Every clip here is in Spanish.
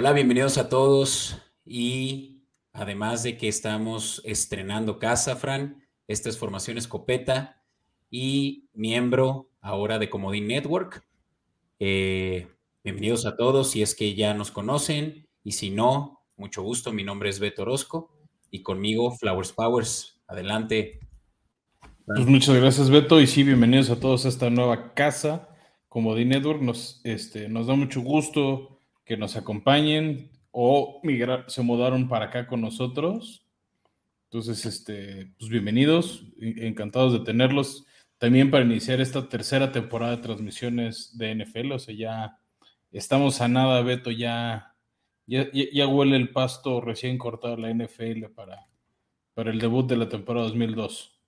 Hola, bienvenidos a todos y además de que estamos estrenando casa, Fran, esta es Formación Escopeta y miembro ahora de Comodín Network. Eh, bienvenidos a todos, si es que ya nos conocen y si no, mucho gusto, mi nombre es Beto Orozco y conmigo Flowers Powers. Adelante. Pues muchas gracias Beto y sí, bienvenidos a todos a esta nueva casa. Comodín Network nos, este, nos da mucho gusto que nos acompañen o migrar, se mudaron para acá con nosotros. Entonces, este, pues bienvenidos, encantados de tenerlos. También para iniciar esta tercera temporada de transmisiones de NFL, o sea, ya estamos a nada, Beto, ya, ya, huele el pasto recién cortado la NFL para, para el debut de la temporada 2002.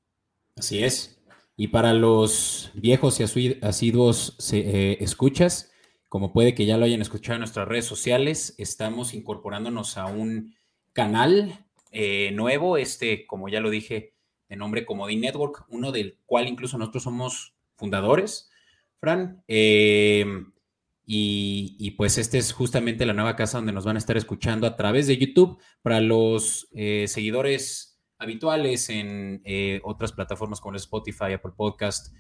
Así es. Y para los viejos y asiduos eh, escuchas, como puede que ya lo hayan escuchado en nuestras redes sociales, estamos incorporándonos a un canal eh, nuevo, este, como ya lo dije, de nombre Comodín Network, uno del cual incluso nosotros somos fundadores, Fran. Eh, y, pues este es justamente la nueva casa donde nos van a estar escuchando a través de YouTube para los eh, seguidores habituales en otras plataformas como Spotify, Apple Podcast,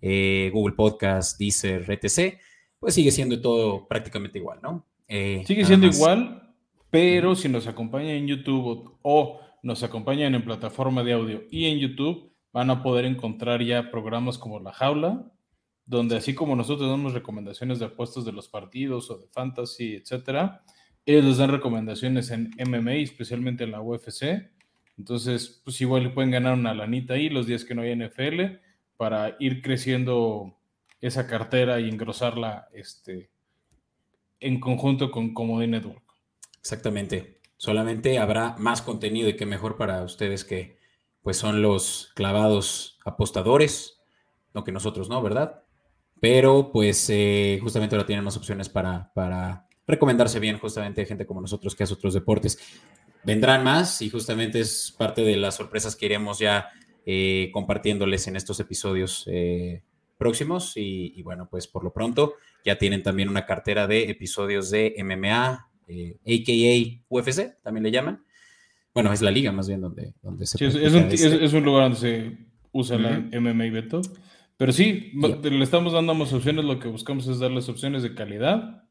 Google Podcast, Deezer, etc pues sigue siendo todo prácticamente igual, ¿no? Eh, sigue siendo igual, pero si nos acompañan en YouTube o nos acompañan en plataforma de audio y en YouTube, van a poder encontrar ya programas como La Jaula, donde así como nosotros damos recomendaciones de apuestas de los partidos o de fantasy, etcétera, ellos les dan recomendaciones en MMA, especialmente en la UFC. Entonces, pues igual pueden ganar una lanita ahí los días que no hay NFL para ir creciendo esa cartera y engrosarla este, en conjunto con Comodín Network. Exactamente. Solamente habrá más contenido y qué mejor para ustedes que pues son los clavados apostadores, no que nosotros no, ¿verdad? Pero pues eh, justamente ahora tienen más opciones para, para recomendarse bien justamente gente como nosotros que hace otros deportes. Vendrán más y justamente es parte de las sorpresas que iremos ya eh, compartiéndoles en estos episodios eh, próximos y, bueno, pues por lo pronto ya tienen también una cartera de episodios de MMA, eh, AKA UFC, también le llaman. Bueno, es la liga más bien donde, donde se... Sí, es, un, este es, un, lugar donde se usa la MMA y Beto. Pero sí, le estamos dando más opciones, lo que buscamos es darles opciones de calidad.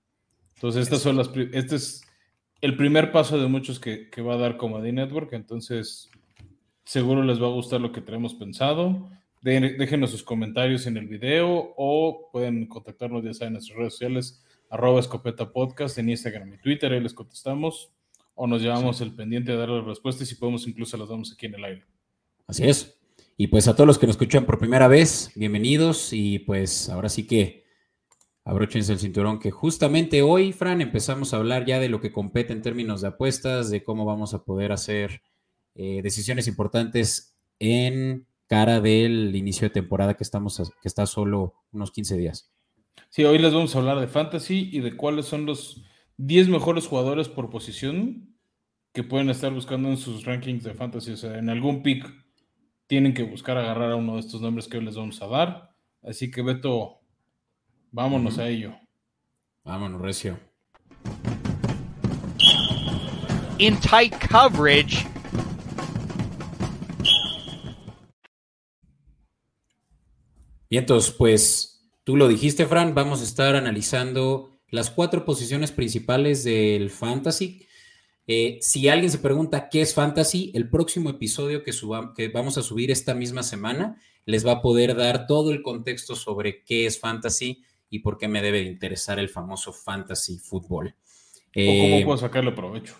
Entonces, estas son las... Este es el primer paso de muchos que, que va a dar como Network, entonces seguro les va a gustar lo que tenemos pensado déjenos sus comentarios en el video o pueden contactarnos ya saben en nuestras redes sociales, arroba escopeta podcast en Instagram y Twitter, ahí les contestamos o nos llevamos el pendiente de dar las respuestas y podemos incluso las damos aquí en el aire. Así es. Y pues a todos los que nos escuchan por primera vez, bienvenidos y pues ahora sí que abróchense el cinturón que justamente hoy, Fran, empezamos a hablar ya de lo que compete en términos de apuestas, de cómo vamos a poder hacer eh, decisiones importantes en cara del inicio de temporada que estamos que está solo unos 15 días. Sí, hoy les vamos a hablar de fantasy y de cuáles son los 10 mejores jugadores por posición que pueden estar buscando en sus rankings de fantasy. O sea, en algún pick tienen que buscar agarrar a uno de estos nombres que hoy les vamos a dar. Así que Beto, vámonos a ello. Vámonos, Recio. In tight coverage. Y entonces, pues tú lo dijiste, Fran, vamos a estar analizando las cuatro posiciones principales del fantasy. Eh, si alguien se pregunta qué es fantasy, el próximo episodio que, que vamos a subir esta misma semana les va a poder dar todo el contexto sobre qué es fantasy y por qué me debe interesar el famoso fantasy fútbol. o cómo eh, puedo sacarle provecho.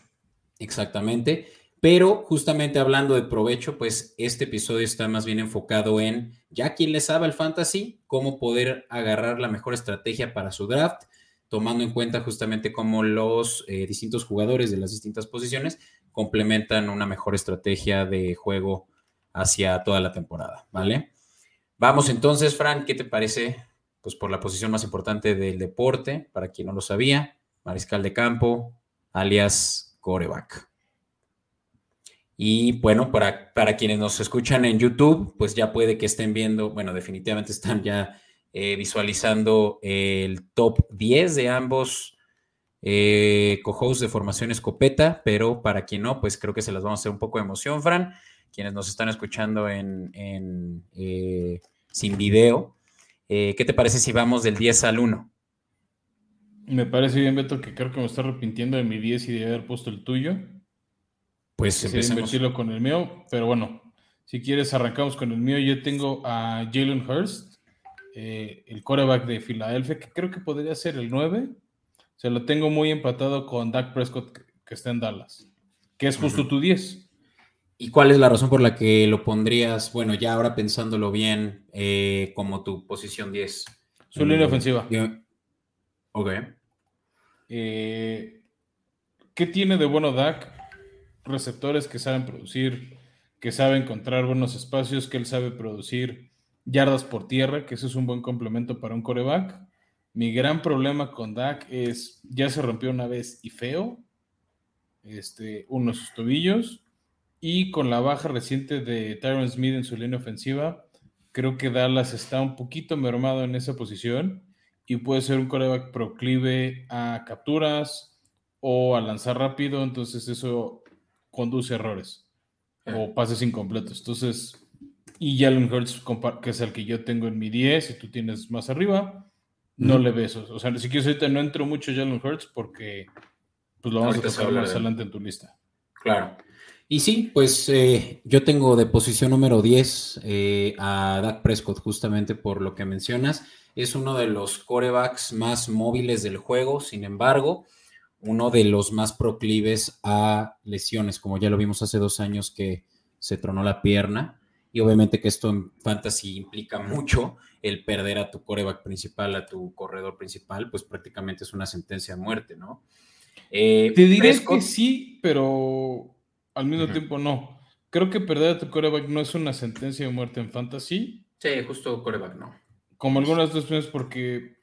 Exactamente. Pero justamente hablando de provecho, pues este episodio está más bien enfocado en ya quien le sabe el fantasy, cómo poder agarrar la mejor estrategia para su draft, tomando en cuenta justamente cómo los eh, distintos jugadores de las distintas posiciones complementan una mejor estrategia de juego hacia toda la temporada, ¿vale? Vamos entonces, Fran, ¿qué te parece? Pues por la posición más importante del deporte, para quien no lo sabía, mariscal de campo, alias coreback. Y bueno, para, para quienes nos escuchan en YouTube, pues ya puede que estén viendo, bueno, definitivamente están ya eh, visualizando el top 10 de ambos eh, co-host de Formación Escopeta, pero para quien no, pues creo que se las vamos a hacer un poco de emoción, Fran. Quienes nos están escuchando en, eh, sin video, eh, ¿qué te parece si vamos del 10 al 1? Me parece bien, Beto, que creo que me está arrepintiendo de mi 10 y de haber puesto el tuyo. Pues empecemos. con el mío, pero bueno, si quieres arrancamos con el mío. Yo tengo a Jalen Hurst, eh, el coreback de Filadelfia, que creo que podría ser el 9. Se lo tengo muy empatado con Dak Prescott, que está en Dallas, que es justo tu 10. ¿Y cuál es la razón por la que lo pondrías, bueno, ya ahora pensándolo bien, eh, como tu posición 10? Su línea ofensiva. Ok. Eh, ¿Qué tiene de bueno Dak? Receptores que saben producir, que saben encontrar buenos espacios, que él sabe producir yardas por tierra, que eso es un buen complemento para un coreback. Mi gran problema con Dak es, ya se rompió una vez y feo, este, uno de sus tobillos, y con la baja reciente de Tyron Smith en su línea ofensiva, creo que Dallas está un poquito mermado en esa posición y puede ser un coreback proclive a capturas o a lanzar rápido, entonces eso conduce errores o pases incompletos. Entonces, y Jalen Hurts, que es el que yo tengo en mi 10, y tú tienes más arriba, no le beso. O sea, si quieres ahorita no entro mucho Jalen Hurts porque pues lo vamos a tocar más adelante en tu lista. Claro. Y sí, pues eh, yo tengo de posición número 10 eh, a Dak Prescott, justamente por lo que mencionas. Es uno de los corebacks más móviles del juego, sin embargo, uno de los más proclives a lesiones, como ya lo vimos hace dos años que se tronó la pierna. Y obviamente que esto en fantasy implica mucho el perder a tu coreback principal, a tu corredor principal, pues prácticamente es una sentencia de muerte, ¿no? Eh, Te diré que sí, pero al mismo tiempo no. Creo que perder a tu coreback no es una sentencia de muerte en fantasy. Sí, justo coreback no. Como algunas otras veces porque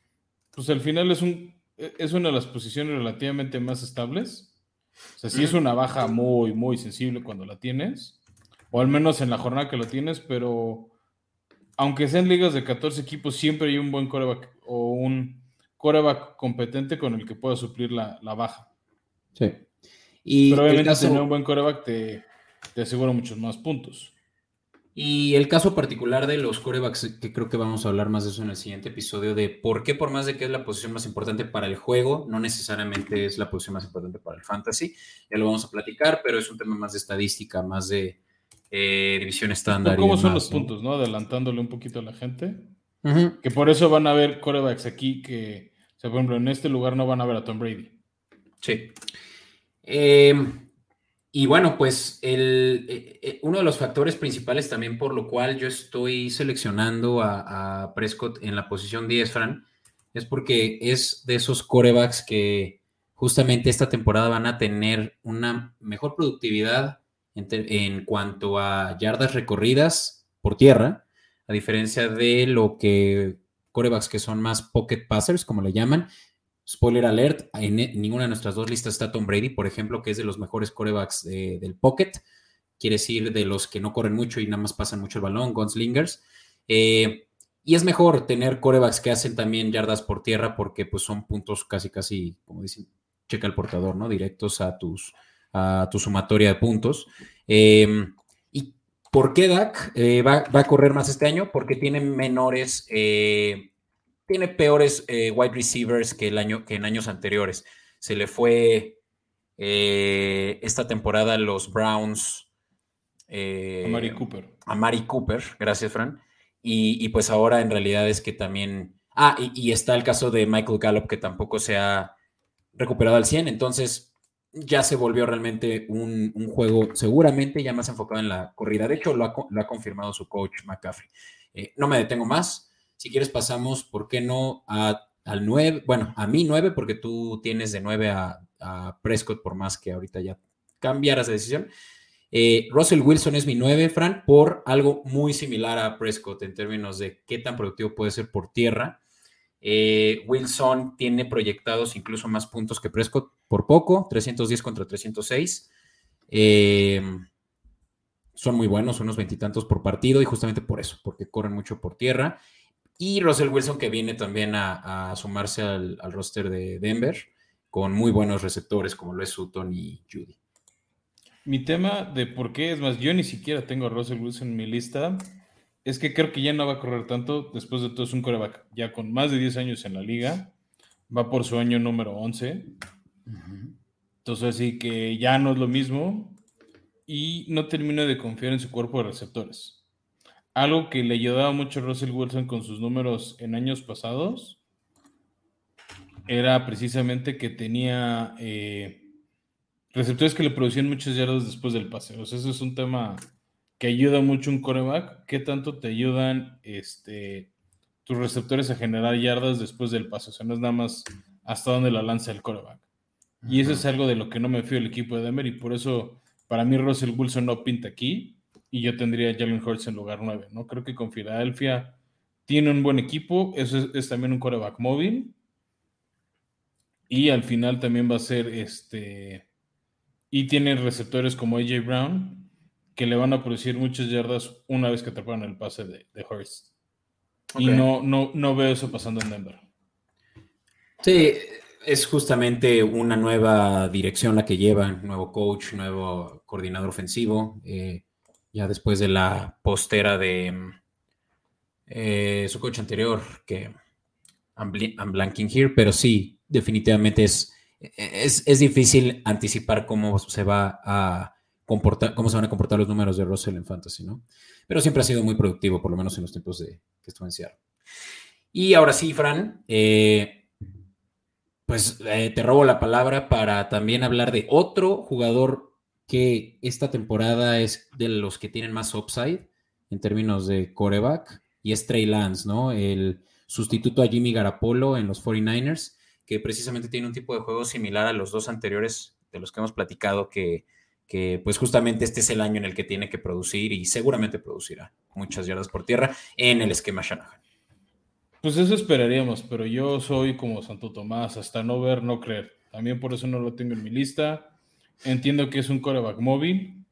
pues al final es un es una de las posiciones relativamente más estables. O sea, sí es una baja muy, muy sensible cuando la tienes, o al menos en la jornada que lo tienes, pero aunque sean ligas de 14 equipos, siempre hay un buen coreback o un coreback competente con el que pueda suplir la, la baja. Sí. Y Pero obviamente tener un buen coreback te, te asegura muchos más puntos. Y el caso particular de los corebacks, que creo que vamos a hablar más de eso en el siguiente episodio, de por qué por más de que es la posición más importante para el juego, no necesariamente es la posición más importante para el fantasy. Ya lo vamos a platicar, pero es un tema más de estadística, más de eh, división estándar. ¿Cómo son los puntos, no? Adelantándole un poquito a la gente. Que por eso van a ver corebacks aquí que, o sea, por ejemplo, en este lugar no van a ver a Tom Brady. Sí. Eh, y bueno, pues el, eh, eh, uno de los factores principales también por lo cual yo estoy seleccionando a, Prescott en la posición 10, Fran, es porque es de esos corebacks que justamente esta temporada van a tener una mejor productividad en, en cuanto a yardas recorridas por tierra, a diferencia de lo que corebacks que son más pocket passers, como le llaman, Spoiler alert, en ninguna de nuestras dos listas está Tom Brady, por ejemplo, que es de los mejores corebacks del pocket. Quiere decir de los que no corren mucho y nada más pasan mucho el balón, gunslingers. Eh, y es mejor tener corebacks que hacen también yardas por tierra porque pues son puntos casi, casi, como dicen, checa el portador, ¿no? Directos a, tus, a tu sumatoria de puntos. Em, ¿Y por qué Dak eh, va, a correr más este año? Porque tiene menores eh, tiene peores eh, wide receivers que, el año, que en años anteriores. Se le fue eh, esta temporada los Browns. Eh, a Mari Cooper. A Mari Cooper, gracias, Fran. Y, pues ahora en realidad es que también. Ah, y, está el caso de Michael Gallup, que tampoco se ha recuperado al 100. Entonces ya se volvió realmente un, juego seguramente ya más enfocado en la corrida. De hecho, lo ha, confirmado su coach McCaffrey. no me detengo más si quieres pasamos, ¿por qué no al 9? Bueno, a mí 9 porque tú tienes de 9 a, Prescott por más que ahorita ya cambiaras de decisión. Eh, Russell Wilson es mi 9, Fran, por algo muy similar a Prescott en términos de qué tan productivo puede ser por tierra. Eh, Wilson tiene proyectados incluso más puntos que Prescott por poco, 310 contra 306. Eh, son muy buenos, unos veintitantos por partido y justamente por eso, porque corren mucho por tierra. Y Russell Wilson, que viene también a, sumarse al, roster de Denver, con muy buenos receptores como lo es Sutton y Judy. Mi tema de por qué, es más, yo ni siquiera tengo a Russell Wilson en mi lista, es que creo que ya no va a correr tanto. Después de todo, es un coreback ya con más de 10 años en la liga. Va por su año número 11. Entonces, así que ya no es lo mismo. Y no termina de confiar en su cuerpo de receptores. Algo que le ayudaba mucho a Russell Wilson con sus números en años pasados era precisamente que tenía eh, receptores que le producían muchos yardas después del pase. O sea, eso es un tema que ayuda mucho un coreback. ¿Qué tanto te ayudan este, tus receptores a generar yardas después del pase? O sea, no es nada más hasta dónde la lanza el coreback. Y eso es algo de lo que no me fío el equipo de Denver y por eso para mí Russell Wilson no pinta aquí y yo tendría a Jalen Hurts en lugar 9. ¿no? Creo que con Filadelfia tiene un buen equipo, eso es, es también un coreback móvil y al final también va a ser este y tiene receptores como AJ Brown, que le van a producir muchas yardas una vez que atrapan el pase de, de Hurst. Y no, no, no veo eso pasando en Denver. Sí, es justamente una nueva dirección la que llevan, nuevo coach, nuevo coordinador ofensivo. Eh, ya después de la postera de eh, su coach anterior, que I'm blanking here, pero sí, definitivamente es es, difícil anticipar cómo se va a comportar, cómo se van a comportar los números de Russell en Fantasy, ¿no? Pero siempre ha sido muy productivo, por lo menos en los tiempos de que estuvo en Seattle. Y ahora sí, Fran, eh, pues eh, te robo la palabra para también hablar de otro jugador que esta temporada es de los que tienen más upside en términos de coreback, y es Trey Lance, ¿no? El sustituto a Jimmy Garapolo en los 49ers que precisamente tiene un tipo de juego similar a los dos anteriores de los que hemos platicado, que, pues justamente este es el año en el que tiene que producir y seguramente producirá muchas yardas por tierra en el esquema Shanahan. Pues eso esperaríamos, pero yo soy como Santo Tomás, hasta no ver, no creer. También por eso no lo tengo en mi lista. Entiendo que es un coreback móvil,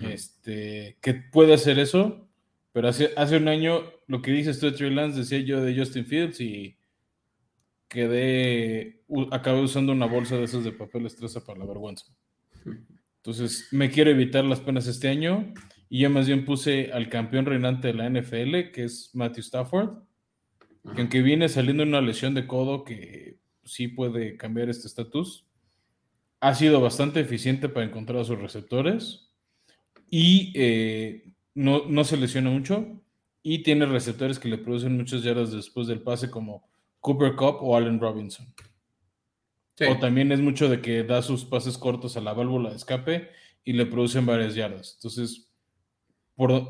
este, que puede hacer eso, pero hace, hace un año lo que dices tú de Trey Lance decía yo de Justin Fields y quedé, acabé usando una bolsa de esos de papel estresa para la vergüenza. Entonces, me quiero evitar las penas este año y yo más bien puse al campeón reinante de la NFL, que es Matthew Stafford, que aunque viene saliendo una lesión de codo que sí puede cambiar este estatus, ha sido bastante eficiente para encontrar a sus receptores y eh, no, no se lesiona mucho y tiene receptores que le producen muchas yardas después del pase como Cooper Cup o Allen Robinson. O también es mucho de que da sus pases cortos a la válvula de escape y le producen varias yardas. Entonces,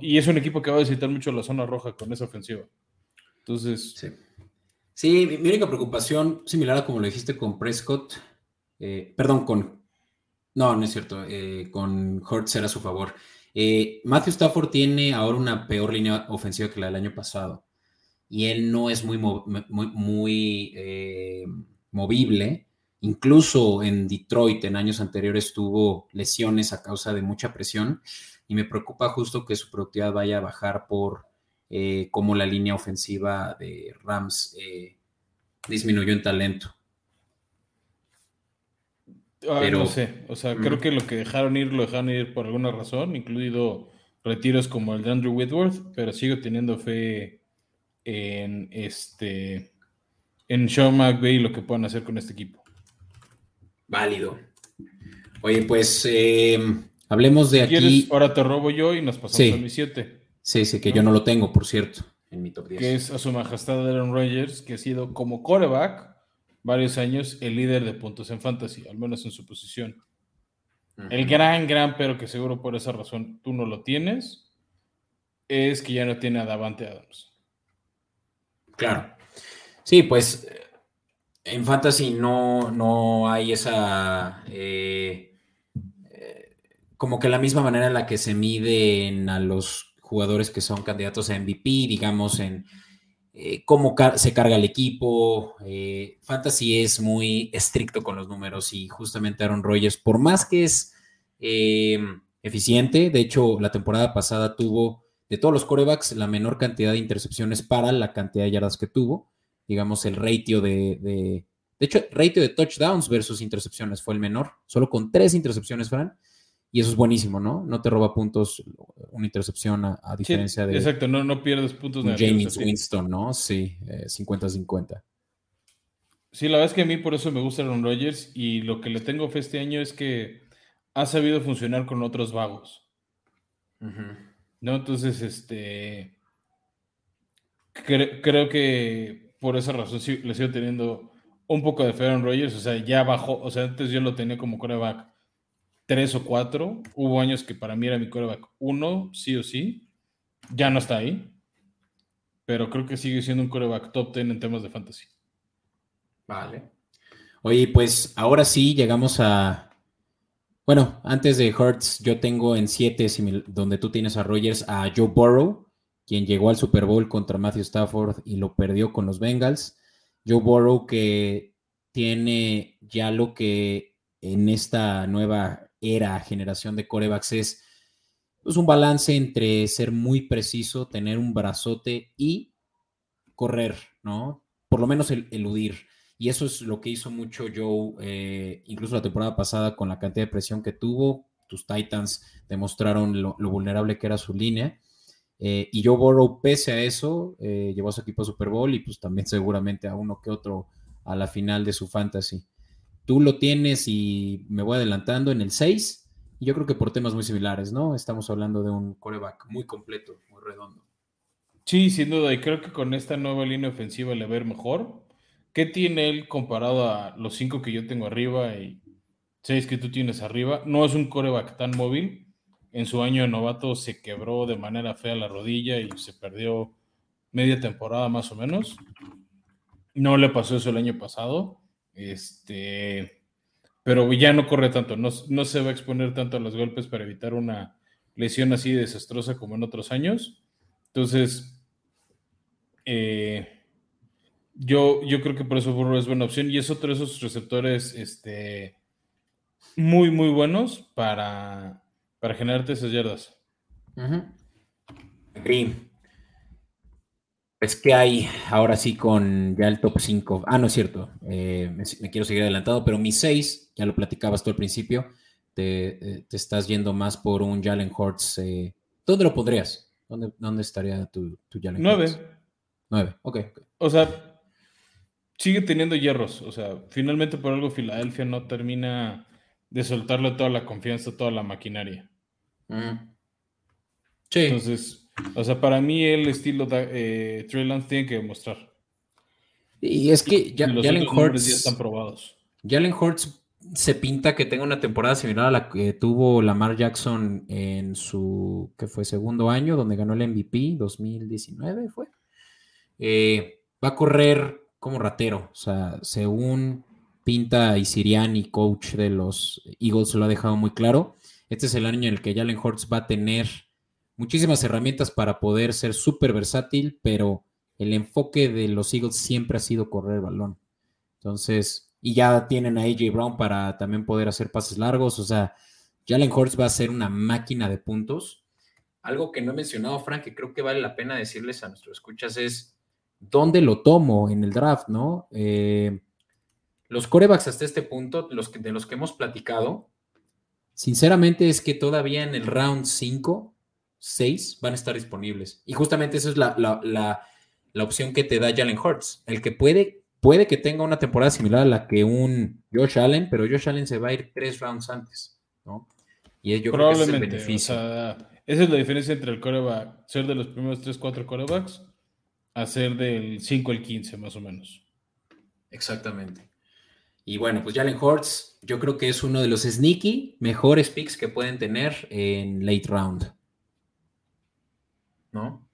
y es un equipo que va a visitar mucho la zona roja con esa ofensiva. Entonces. Sí. Sí, mi, única preocupación, similar a como lo dijiste con Prescott, eh, perdón, con. No, no es cierto, eh, con Hurts era a su favor. Eh, Matthew Stafford tiene ahora una peor línea ofensiva que la del año pasado y él no es muy, muy, movible. Incluso en Detroit en años anteriores tuvo lesiones a causa de mucha presión y me preocupa justo que su productividad vaya a bajar por cómo la línea ofensiva de Rams disminuyó en talento. Pero, no sé, o sea, creo que lo que dejaron ir lo dejaron ir por alguna razón, incluido retiros como el de Andrew Whitworth, pero sigo teniendo fe en este en Sean McVay lo que puedan hacer con este equipo. Válido. Oye, pues eh, hablemos de aquí. ahora te robo yo y nos pasamos a mi 7. Sí, sí, que yo no lo tengo, por cierto, en mi top 10. Que es a su majestad Aaron Rodgers, que ha sido como coreback varios años el líder de puntos en fantasy, al menos en su posición. El gran, gran, pero que seguro por esa razón tú no lo tienes, es que ya no tiene a Davante Adams. Claro. Sí, pues en Fantasy no, no hay esa. Eh, eh, como que la misma manera en la que se miden a los jugadores que son candidatos a MVP, digamos, en eh, cómo se carga el equipo. Fantasy es muy estricto con los números y justamente Aaron Rodgers, por más que es eficiente, de hecho, la temporada pasada tuvo de todos los corebacks, la menor cantidad de intercepciones para la cantidad de yardas que tuvo. Digamos, el ratio de, De hecho, ratio de touchdowns versus intercepciones fue el menor, solo con tres intercepciones, Fran. Y eso es buenísimo, ¿no? No te roba puntos una intercepción a, diferencia de. Exacto, no, no pierdes puntos. James Winston, ¿no? Sí, 50-50. Eh, sí, la verdad es que a mí por eso me gusta Aaron Rodgers y lo que le tengo fe este año es que ha sabido funcionar con otros vagos. ¿No? Entonces, este. creo que por esa razón sí, le sigo teniendo un poco de fe a Aaron Rodgers. O sea, ya bajó. O sea, antes yo lo tenía como coreback tres o cuatro. Hubo años que para mí era mi coreback uno, sí o sí. Ya no está ahí. Pero creo que sigue siendo un coreback top ten en temas de fantasy. Vale. Oye, pues ahora sí llegamos a. Bueno, antes de Hurts, yo tengo en siete, donde tú tienes a Rogers, a Joe Burrow, quien llegó al Super Bowl contra Matthew Stafford y lo perdió con los Bengals. Joe Burrow que tiene ya lo que en esta nueva era, generación de corebacks, es pues, un balance entre ser muy preciso, tener un brazote y correr, ¿no? Por lo menos el, eludir. Y eso es lo que hizo mucho Joe, eh, incluso la temporada pasada con la cantidad de presión que tuvo. Tus Titans demostraron lo, vulnerable que era su línea. Eh, y Joe Burrow, pese a eso, eh, llevó a su equipo a Super Bowl y pues también seguramente a uno que otro a la final de su fantasy. Tú lo tienes y me voy adelantando en el 6. Y yo creo que por temas muy similares, ¿no? Estamos hablando de un coreback muy completo, muy redondo. Sí, sin duda. Y creo que con esta nueva línea ofensiva le va a ver mejor. ¿Qué tiene él comparado a los cinco que yo tengo arriba y seis que tú tienes arriba? No es un coreback tan móvil. En su año de novato se quebró de manera fea la rodilla y se perdió media temporada más o menos. No le pasó eso el año pasado. Este, pero ya no corre tanto, no, se va a exponer tanto a los golpes para evitar una lesión así desastrosa como en otros años. Entonces, eh, yo, yo creo que por eso es buena opción y es otro de esos receptores este, muy, muy buenos para, para generarte esas yardas. Pues, ¿qué hay ahora sí con ya el top 5? Ah, no es cierto, eh, me, quiero seguir adelantado, pero mi 6, ya lo platicabas tú al principio, te, eh, estás yendo más por un Jalen Hurts. Eh, ¿Dónde lo pondrías? ¿Dónde, dónde estaría tu, tu Jalen 9. Hurts? 9, ok. O sea, sigue teniendo hierros. O sea, finalmente por algo Filadelfia no termina de soltarle toda la confianza, toda la maquinaria. Sí. Entonces, o sea, para mí el estilo de eh, Trey Lance tiene que demostrar. Y es que ya, Jalen Hurts ya están probados. Jalen Hurts se pinta que tenga una temporada similar a la que tuvo Lamar Jackson en su que fue segundo año, donde ganó el MVP 2019 fue. Eh, va a correr como ratero, o sea, según pinta y Siriani, coach de los Eagles, lo ha dejado muy claro. Este es el año en el que Jalen Hurts va a tener muchísimas herramientas para poder ser súper versátil, pero el enfoque de los Eagles siempre ha sido correr el balón. Entonces, y ya tienen a AJ Brown para también poder hacer pases largos. O sea, Jalen Hurts va a ser una máquina de puntos. Algo que no he mencionado, Frank, que creo que vale la pena decirles a nuestros escuchas es dónde lo tomo en el draft, ¿no? Eh, los corebacks hasta este punto, los de los que hemos platicado, sinceramente es que todavía en el round 5 seis van a estar disponibles. Y justamente esa es la, opción que te da Jalen Hurts. El que puede, puede que tenga una temporada similar a la que un Josh Allen, pero Josh Allen se va a ir tres rounds antes, ¿no? Y yo creo que ese es el beneficio. esa es la diferencia entre el coreback, ser de los primeros tres, cuatro corebacks, a ser del 5 al 15, más o menos. Exactamente. Y bueno, pues Jalen Hurts, yo creo que es uno de los sneaky mejores picks que pueden tener en late round. ¿No?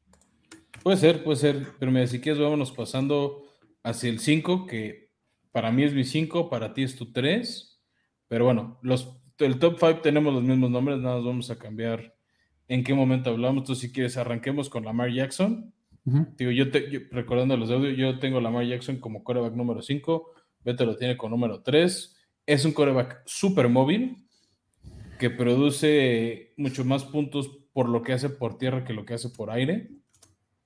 Puede ser, puede ser, pero mira, si quieres, vámonos pasando hacia el 5, que para mí es mi 5, para ti es tu 3, pero bueno, los, el top 5 tenemos los mismos nombres, nada más vamos a cambiar en qué momento hablamos. Tú, si quieres, arranquemos con Lamar Jackson. Digo, yo, te, recordando los audios, yo tengo Lamar Jackson como coreback número 5, Beto lo tiene con número 3. Es un coreback súper móvil que produce mucho más puntos por lo que hace por tierra que lo que hace por aire.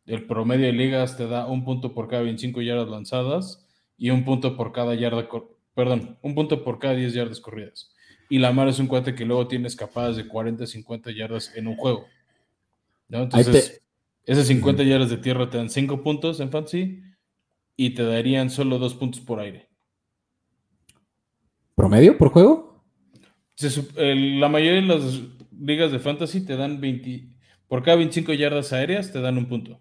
El promedio de ligas te da un punto por cada 25 yardas lanzadas y un punto por cada yarda, perdón, un punto por cada 10 yardas corridas. Y Lamar es un cuate que luego tiene escapadas de 40, 50 yardas en un juego. Entonces, esas 50 yardas de tierra te dan 5 puntos en fantasy y te darían solo 2 puntos por aire. ¿Promedio por juego? la mayoría de las ligas de fantasy te dan 20, por cada 25 yardas aéreas te dan un punto.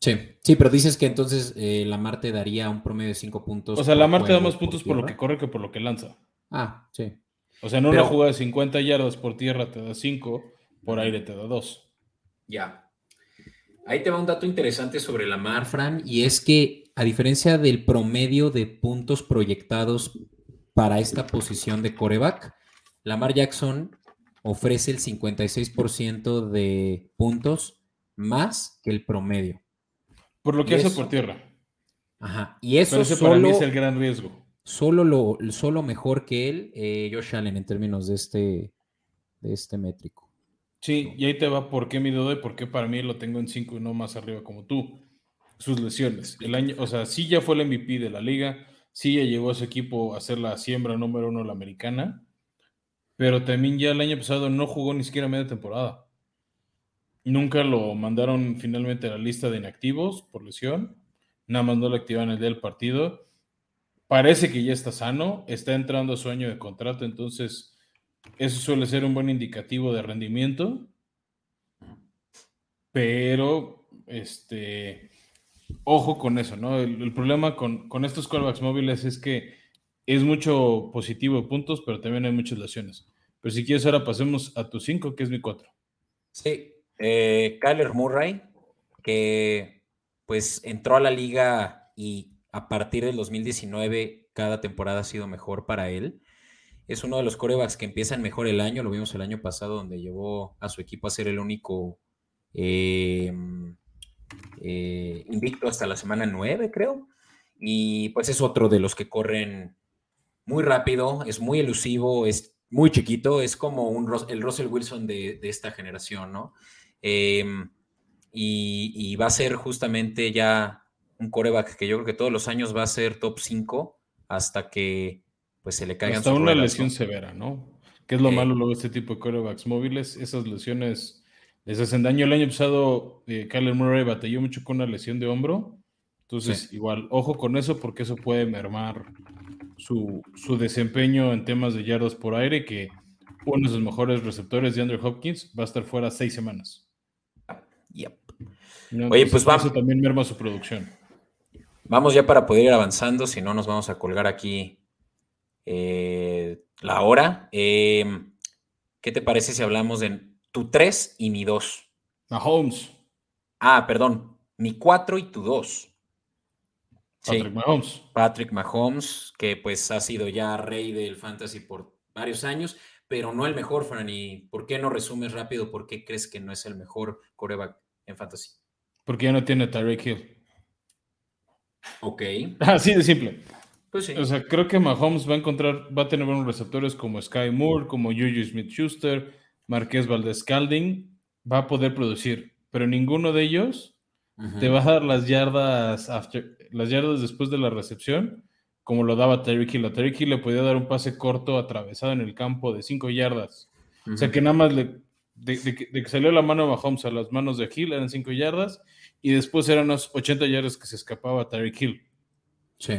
Sí, sí, pero dices que entonces eh, la Marte daría un promedio de 5 puntos. O sea, la Marte da más puntos por, lo que corre que por lo que lanza. Ah, sí. O sea, en una jugada de 50 yardas por tierra te da 5, por aire te da 2. Ya. Ahí te va un dato interesante sobre la Mar, Fran, y es que a diferencia del promedio de puntos proyectados para esta posición de coreback, Lamar Jackson ofrece el 56% de puntos más que el promedio. Por lo que hace por tierra. Ajá. Y eso solo, para mí es el gran riesgo. Solo, lo, solo mejor que él, eh, Josh Allen, en términos de este, de este métrico. Sí, y ahí te va por qué mi duda y por qué para mí lo tengo en 5 y no más arriba como tú. Sus lesiones. El año, o sea, sí ya fue el MVP de la liga, sí ya llegó a su equipo a hacer la siembra número uno de la americana, pero también ya el año pasado no jugó ni siquiera media temporada. Nunca lo mandaron finalmente a la lista de inactivos por lesión. Nada más no lo activaron el día del partido. Parece que ya está sano, está entrando a su año de contrato, entonces eso suele ser un buen indicativo de rendimiento. Pero, este, ojo con eso, ¿no? El, problema con, con estos callbacks móviles es que es mucho positivo de puntos, pero también hay muchas lesiones. Pero si quieres, ahora pasemos a tu 5, que es mi 4. Sí, eh, Kyler Murray, que pues entró a la liga y a partir del 2019 cada temporada ha sido mejor para él. Es uno de los corebacks que empiezan mejor el año, lo vimos el año pasado donde llevó a su equipo a ser el único eh, eh, invicto hasta la semana 9, creo. Y pues es otro de los que corren muy rápido, es muy elusivo, es muy chiquito, es como un, el Russell Wilson de, esta generación, ¿no? Em, y, va a ser justamente ya un coreback que yo creo que todos los años va a ser top 5 hasta que pues se le caigan Hasta una lesión severa, ¿no? Que es lo malo luego de este tipo de corebacks móviles, esas lesiones les hacen daño. El año pasado, eh, Kyler Murray batalló mucho con una lesión de hombro. Entonces, igual, ojo con eso porque eso puede mermar su, desempeño en temas de yardas por aire, que uno de sus mejores receptores de Andrew Hopkins va a estar fuera seis semanas. Oye, pues vamos. Eso también merma su producción. Vamos ya para poder ir avanzando, si no nos vamos a colgar aquí eh, la hora. Em, ¿Qué te parece si hablamos de tu 3 y mi 2? Mahomes. Ah, perdón, mi 4 y tu 2. Patrick Mahomes. Patrick Mahomes, que pues ha sido ya rey del fantasy por varios años, pero no el mejor, Franny. ¿Por qué no resumes rápido por qué crees que no es el mejor coreback en fantasy? Porque ya no tiene Tyreek Hill. Ok. Así de simple. Pues sí. O sea, creo que Mahomes va a encontrar, va a tener buenos receptores como Sky Moore, como Juju Smith Schuster, Marqués Valdez Calding, va a poder producir, pero ninguno de ellos te va a dar las yardas after, las yardas después de la recepción, como lo daba Terry Hill. A Terry Hill le podía dar un pase corto atravesado en el campo de 5 yardas. O sea que nada más le, de, que salió la mano de Mahomes a las manos de Hill eran 5 yardas y después eran unos 80 yardas que se escapaba Terry Hill. Sí.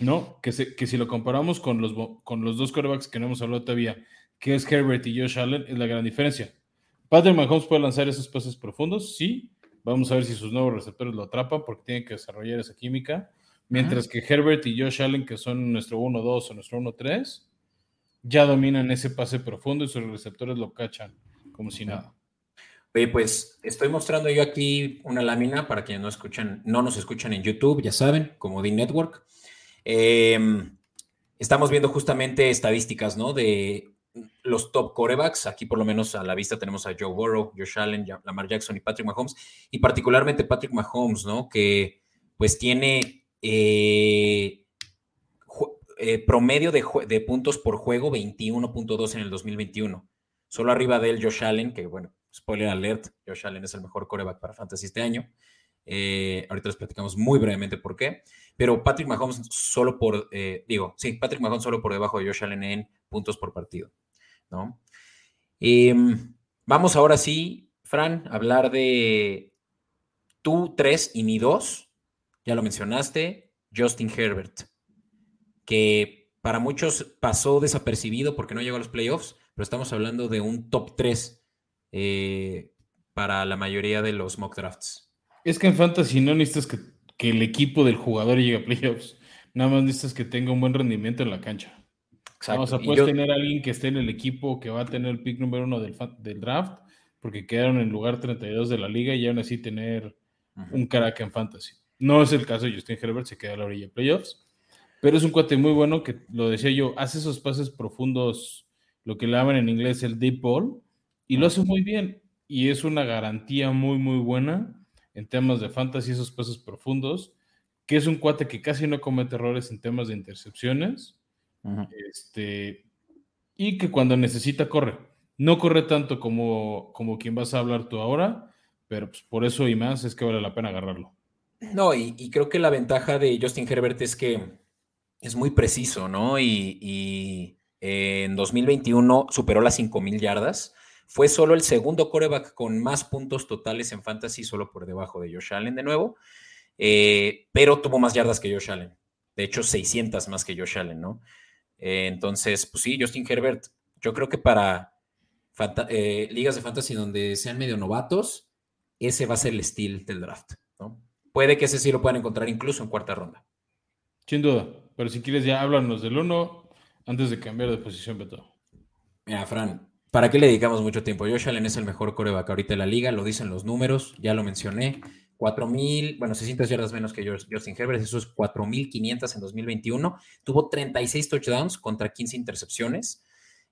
¿No? Que, que si lo comparamos con los, con los dos quarterbacks que no hemos hablado todavía, que es Herbert y Josh Allen, es la gran diferencia. Patrick Mahomes puede lanzar esos pases profundos, sí, Vamos a ver si sus nuevos receptores lo atrapan porque tienen que desarrollar esa química. Mientras que Herbert y Josh Allen, que son nuestro 1-2 o nuestro 1-3, ya dominan ese pase profundo y sus receptores lo cachan como si nada. Oye, pues estoy mostrando yo aquí una lámina para quienes no escuchan, no nos escuchan en YouTube, ya saben, como The Network. Em, estamos viendo justamente estadísticas, ¿no? De los top corebacks. Aquí por lo menos a la vista tenemos a Joe Burrow, Josh Allen, Lamar Jackson y Patrick Mahomes. Y particularmente Patrick Mahomes, ¿no? Que pues tiene eh, eh, promedio de, puntos por juego 21.2 en el 2021. Solo arriba de él Josh Allen, que bueno, spoiler alert, Josh Allen es el mejor coreback para Fantasy este año. Eh, ahorita les platicamos muy brevemente por qué. Pero Patrick Mahomes solo por, eh, digo, sí, Patrick Mahomes solo por debajo de Josh Allen en puntos por partido, ¿no? Em, vamos ahora sí, Fran, a hablar de tú tres y mi dos. Ya lo mencionaste, Justin Herbert, que para muchos pasó desapercibido porque no llegó a los playoffs, pero estamos hablando de un top 3 eh, para la mayoría de los mock drafts. Es que en Fantasy no necesitas que, que el equipo del jugador llegue a playoffs, nada más necesitas que tenga un buen rendimiento en la cancha. Exacto. o sea, puedes tener a alguien que esté en el equipo que va a tener el pick número uno del, del, draft, porque quedaron en lugar 32 de la liga y aún así tener -huh. un crack en fantasy. No es el caso de Justin Herbert, se queda a la orilla de playoffs, pero es un cuate muy bueno que, lo decía yo, hace esos pases profundos, lo que le llaman en inglés el deep ball, y lo hace muy bien. Y es una garantía muy, muy buena en temas de fantasy, esos pases profundos, que es un cuate que casi no comete errores en temas de intercepciones, uh -huh. este, y que cuando necesita corre. No corre tanto como, como quien vas a hablar tú ahora, pero pues por eso y más es que vale la pena agarrarlo. No, y, y creo que la ventaja de Justin Herbert es que es muy preciso, ¿no? Y, y eh, en 2021 superó las 5.000 yardas. Fue solo el segundo coreback con más puntos totales en fantasy, solo por debajo de Josh Allen de nuevo, eh, pero tuvo más yardas que Josh Allen. De hecho, 600 más que Josh Allen, ¿no? Eh, entonces, pues sí, Justin Herbert, yo creo que para eh, ligas de fantasy donde sean medio novatos, ese va a ser el estilo del draft, ¿no? Puede que ese sí lo puedan encontrar incluso en cuarta ronda. Sin duda, pero si quieres ya háblanos del uno antes de cambiar de posición, Beto. Mira, Fran, ¿para qué le dedicamos mucho tiempo? Josh Allen es el mejor coreback ahorita de la liga, lo dicen los números, ya lo mencioné. 4.000, bueno, 600 yardas menos que Justin Herbert, eso es 4.500 en 2021. Tuvo 36 touchdowns contra 15 intercepciones,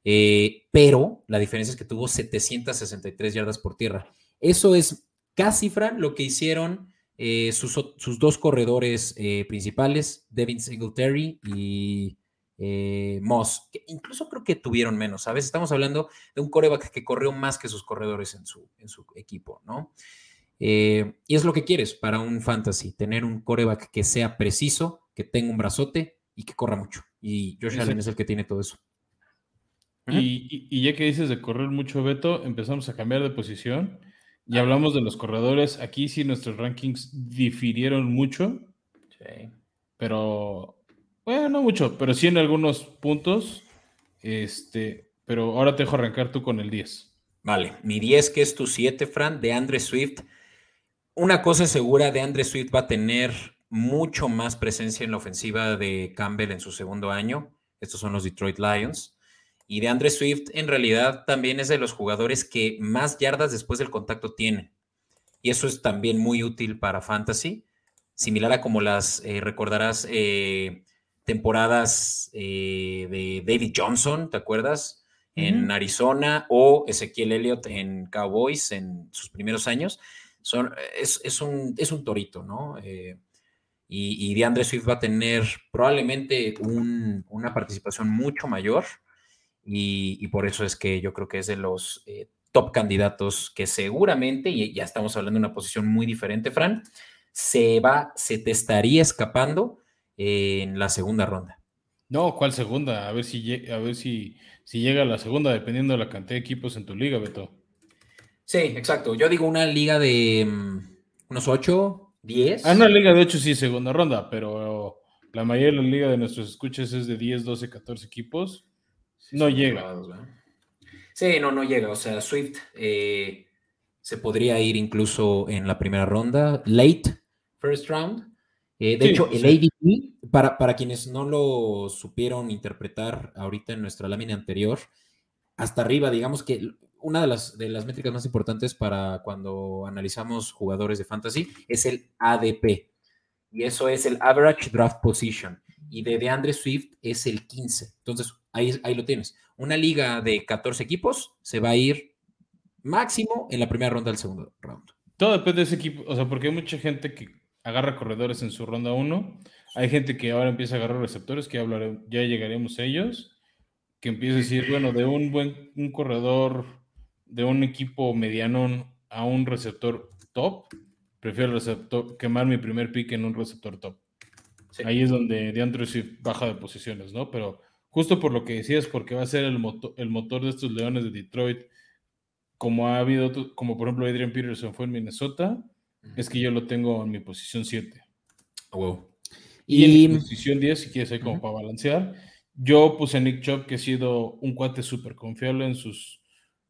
eh, pero la diferencia es que tuvo 763 yardas por tierra. Eso es casi, Fran, lo que hicieron eh, sus, sus, dos corredores eh, principales, Devin Singletary y Moss, que incluso creo que tuvieron menos, ¿sabes? Estamos hablando de un coreback que corrió más que sus corredores en su, en su equipo, ¿no? Eh, y es lo que quieres para un fantasy, tener un coreback que sea preciso, que tenga un brazote y que corra mucho. Y Josh Allen es el que tiene todo eso. Y, y, y, ya que dices de correr mucho, Beto, empezamos a cambiar de posición y hablamos de los corredores. Aquí sí nuestros rankings difirieron mucho. Sí. Pero, bueno, no mucho, pero sí en algunos puntos. Este, pero ahora te dejo arrancar tú con el 10. Vale, mi 10, que es tu 7, Fran, de Andre Swift. Una cosa es segura, de Andre Swift va a tener mucho más presencia en la ofensiva de Campbell en su segundo año. Estos son los Detroit Lions. Y de Andre Swift, en realidad, también es de los jugadores que más yardas después del contacto tienen. Y eso es también muy útil para Fantasy. Similar a como las, eh, recordarás, eh, temporadas eh, de David Johnson, ¿te acuerdas? En. Arizona o Ezequiel Elliott en Cowboys en sus primeros años. Son, es, es, un, es un torito, ¿no? y, y de Andre Swift va a tener probablemente un, una participación mucho mayor y, y, por eso es que yo creo que es de los eh, top candidatos que seguramente, y ya estamos hablando de una posición muy diferente, Fran, se va, se te estaría escapando en la segunda ronda. No, ¿cuál segunda? A ver si, a ver si, si llega a la segunda, dependiendo de la cantidad de equipos en tu liga, Beto. Sí, exacto. Yo digo una liga de um, unos 8, 10. Ah, una liga de 8 sí, segunda ronda, pero la mayoría de la liga de nuestros escuches es de 10, 12, 14 equipos. Sí, no llega. Sí, no, no llega. O sea, Swift eh, se podría ir incluso en la primera ronda, late first round. Eh, de sí, hecho, el sí. ADP, para, para quienes no lo supieron interpretar ahorita en nuestra lámina anterior, hasta arriba, digamos que una de las, de las métricas más importantes para cuando analizamos jugadores de fantasy es el ADP. Y eso es el Average Draft Position. Y de DeAndre Swift es el 15. Entonces, Ahí, ahí, lo tienes. Una liga de 14 equipos se va a ir máximo en la primera ronda del segundo round. Todo depende de ese equipo, o sea, porque hay mucha gente que agarra corredores en su ronda 1. Hay gente que ahora empieza a agarrar receptores, que hablaré, ya llegaremos a ellos, que empieza a decir, bueno, de un buen un corredor de un equipo mediano a un receptor top, prefiero quemar mi primer pick en un receptor top. Ahí es donde DeAndre Swift baja de posiciones, ¿no? Pero justo por lo que decías, porque va a ser el, motor, el motor de estos Leones de Detroit, como ha habido, como por ejemplo Adrian Peterson fue en Minnesota, es que yo lo tengo en mi posición 7. wow. Y, en mi posición 10, si quieres, ahí como para balancear. Yo puse a Nick Chubb, que ha sido un cuate súper confiable en, sus,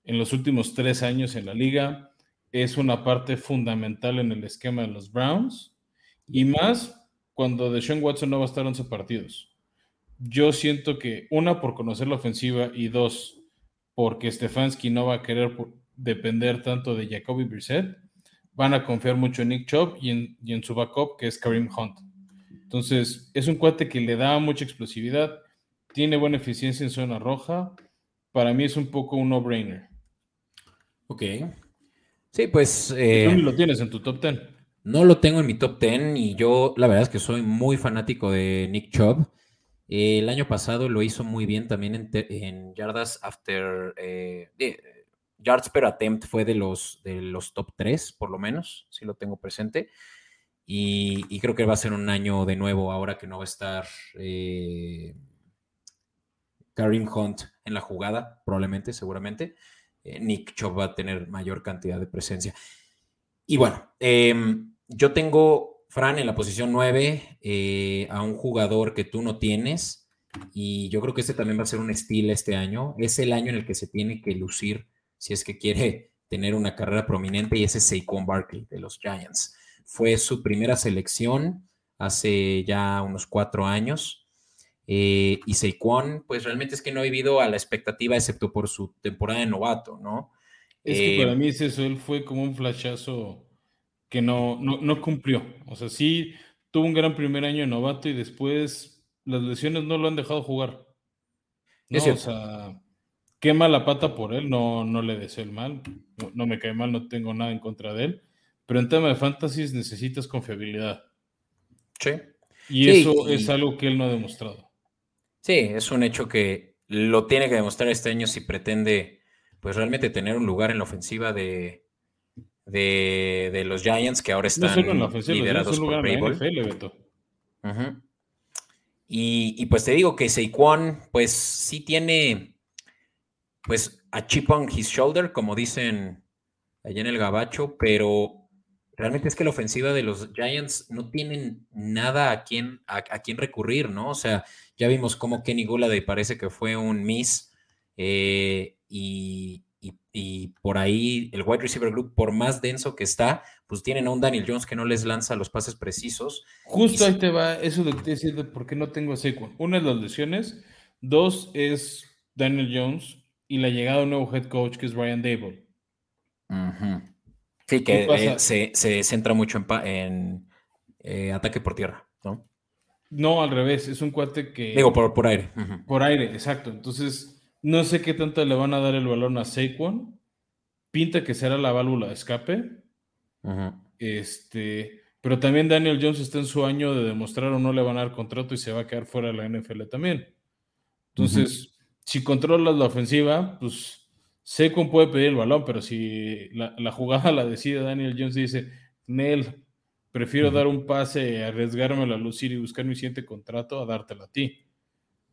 en los últimos tres años en la liga. Es una parte fundamental en el esquema de los Browns. Y más cuando Deshaun Watson no va a estar 11 partidos. Yo siento que, una, por conocer la ofensiva y dos, porque Stefanski no va a querer depender tanto de Jacoby Brissett, van a confiar mucho en Nick Chubb y en, su backup, que es Kareem Hunt. Entonces, es un cuate que le da mucha explosividad, tiene buena eficiencia en zona roja. Para mí es un poco un no-brainer. Ok. Sí, pues. Eh, lo tienes en tu top 10? No lo tengo en mi top 10 y yo la verdad es que soy muy fanático de Nick Chubb. el año pasado lo hizo muy bien también en, yardas after. Eh, yards per attempt fue de los, de los top 3, por lo menos, si lo tengo presente. Y, creo que va a ser un año de nuevo ahora que no va a estar eh, Karim Hunt en la jugada, probablemente, seguramente. Eh, Nick Chubb va a tener mayor cantidad de presencia. Y bueno, eh, yo tengo, Fran, en la posición 9 eh, a un jugador que tú no tienes y yo creo que este también va a ser un estilo este año. Es el año en el que se tiene que lucir si es que quiere tener una carrera prominente y ese es Saquon Barkley de los Giants. Fue su primera selección hace ya unos cuatro años. Eh, y Saquon, pues realmente es que no ha vivido a la expectativa, excepto por su temporada de novato, ¿no? Es que para mí es eso, él fue como un flashazo que no, no, cumplió. O sea, sí tuvo un gran primer año de novato y después las lesiones no lo han dejado jugar. No, o sea, quema la pata por él, no, no le deseo el mal, no, me cae mal, no tengo nada en contra de él, pero en tema de fantasy necesitas confiabilidad. Sí. Y eso es algo que él no ha demostrado. Sí, es un hecho que lo tiene que demostrar este año si pretende, pues realmente tener un lugar en la ofensiva de, de, los Giants que ahora están liderados por Beto. y, pues te digo que Saquon, pues sí tiene, pues a chip on his shoulder, como dicen allá en el gabacho, pero realmente es que la ofensiva de los Giants no tienen nada a quien, a, quien recurrir, ¿no? O sea, ya vimos cómo Kenny Golladay parece que fue un miss eh, y, y, por ahí el wide receiver group, por más denso que está, pues tienen a un Daniel Jones que no les lanza los pases precisos. Justo ahí te va eso de decir de por qué no tengo a Saquon. Una es las lesiones, dos es Daniel Jones y la llegada de un nuevo head coach que es Ryan Dable. Sí, que eh, se, centra mucho en, eh, ataque por tierra, ¿no? No, al revés, es un cuate que... Digo, por, por aire. Por aire, exacto. Entonces, no sé qué tanto le van a dar el balón a Saquon. Pinta que será la válvula de escape. Este, pero también Daniel Jones está en su año de demostrar o no le van a dar contrato y se va a quedar fuera de la NFL también. Entonces, si controlas la ofensiva, pues Saquon puede pedir el balón, pero si la, jugada la decide Daniel Jones y dice, Nel, prefiero dar un pase, arriesgarme a lucir y buscar mi siguiente contrato a dártelo a ti.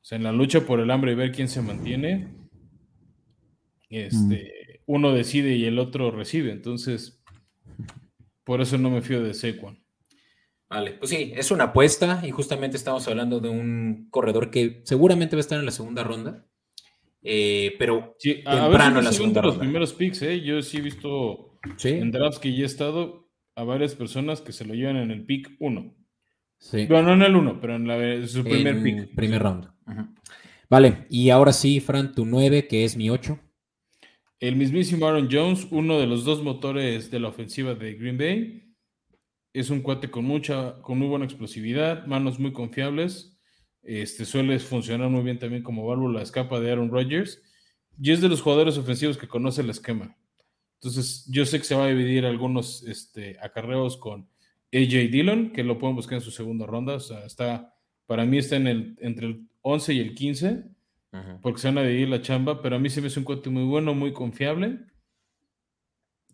O sea, en la lucha por el hambre y ver quién se mantiene, este, uno decide y el otro recibe. Entonces, por eso no me fío de Sequan. Vale, pues sí, es una apuesta y justamente estamos hablando de un corredor que seguramente va a estar en la segunda ronda, eh, pero temprano en la segunda ronda. los primeros picks, ¿eh? Yo sí he visto en drafts que ya he estado a varias personas que se lo llevan en el pick 1. Sí. Bueno, no en el 1, pero en su primer pick. Primer round. Vale, y ahora sí, Fran, tu 9, que es mi 8. El mismísimo Aaron Jones, uno de los dos motores de la ofensiva de Green Bay. Es un cuate con mucha, con muy buena explosividad, manos muy confiables. Este, suele funcionar muy bien también como válvula escapa de Aaron Rodgers. Y es de los jugadores ofensivos que conoce el esquema. Entonces, yo sé que se va a dividir algunos este, acarreos con AJ Dillon, que lo pueden buscar en su segunda ronda. O sea, está, para mí está en el, entre el 11 y el 15, porque se van a dividir la chamba, pero a mí se me hace un cuate muy bueno, muy confiable.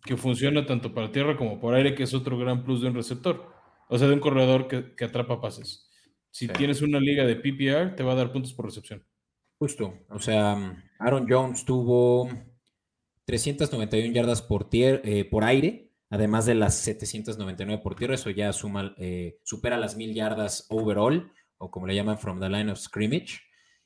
que funciona tanto para tierra como por aire, que es otro gran plus de un receptor. O sea, de un corredor que, atrapa pases. Si tienes una liga de PPR, te va a dar puntos por recepción. Justo. O sea, Aaron Jones tuvo 391 yardas por, eh, por aire, además de las 799 por tierra. Eso ya suma, eh, supera las mil yardas overall, o como le llaman, from the line of scrimmage.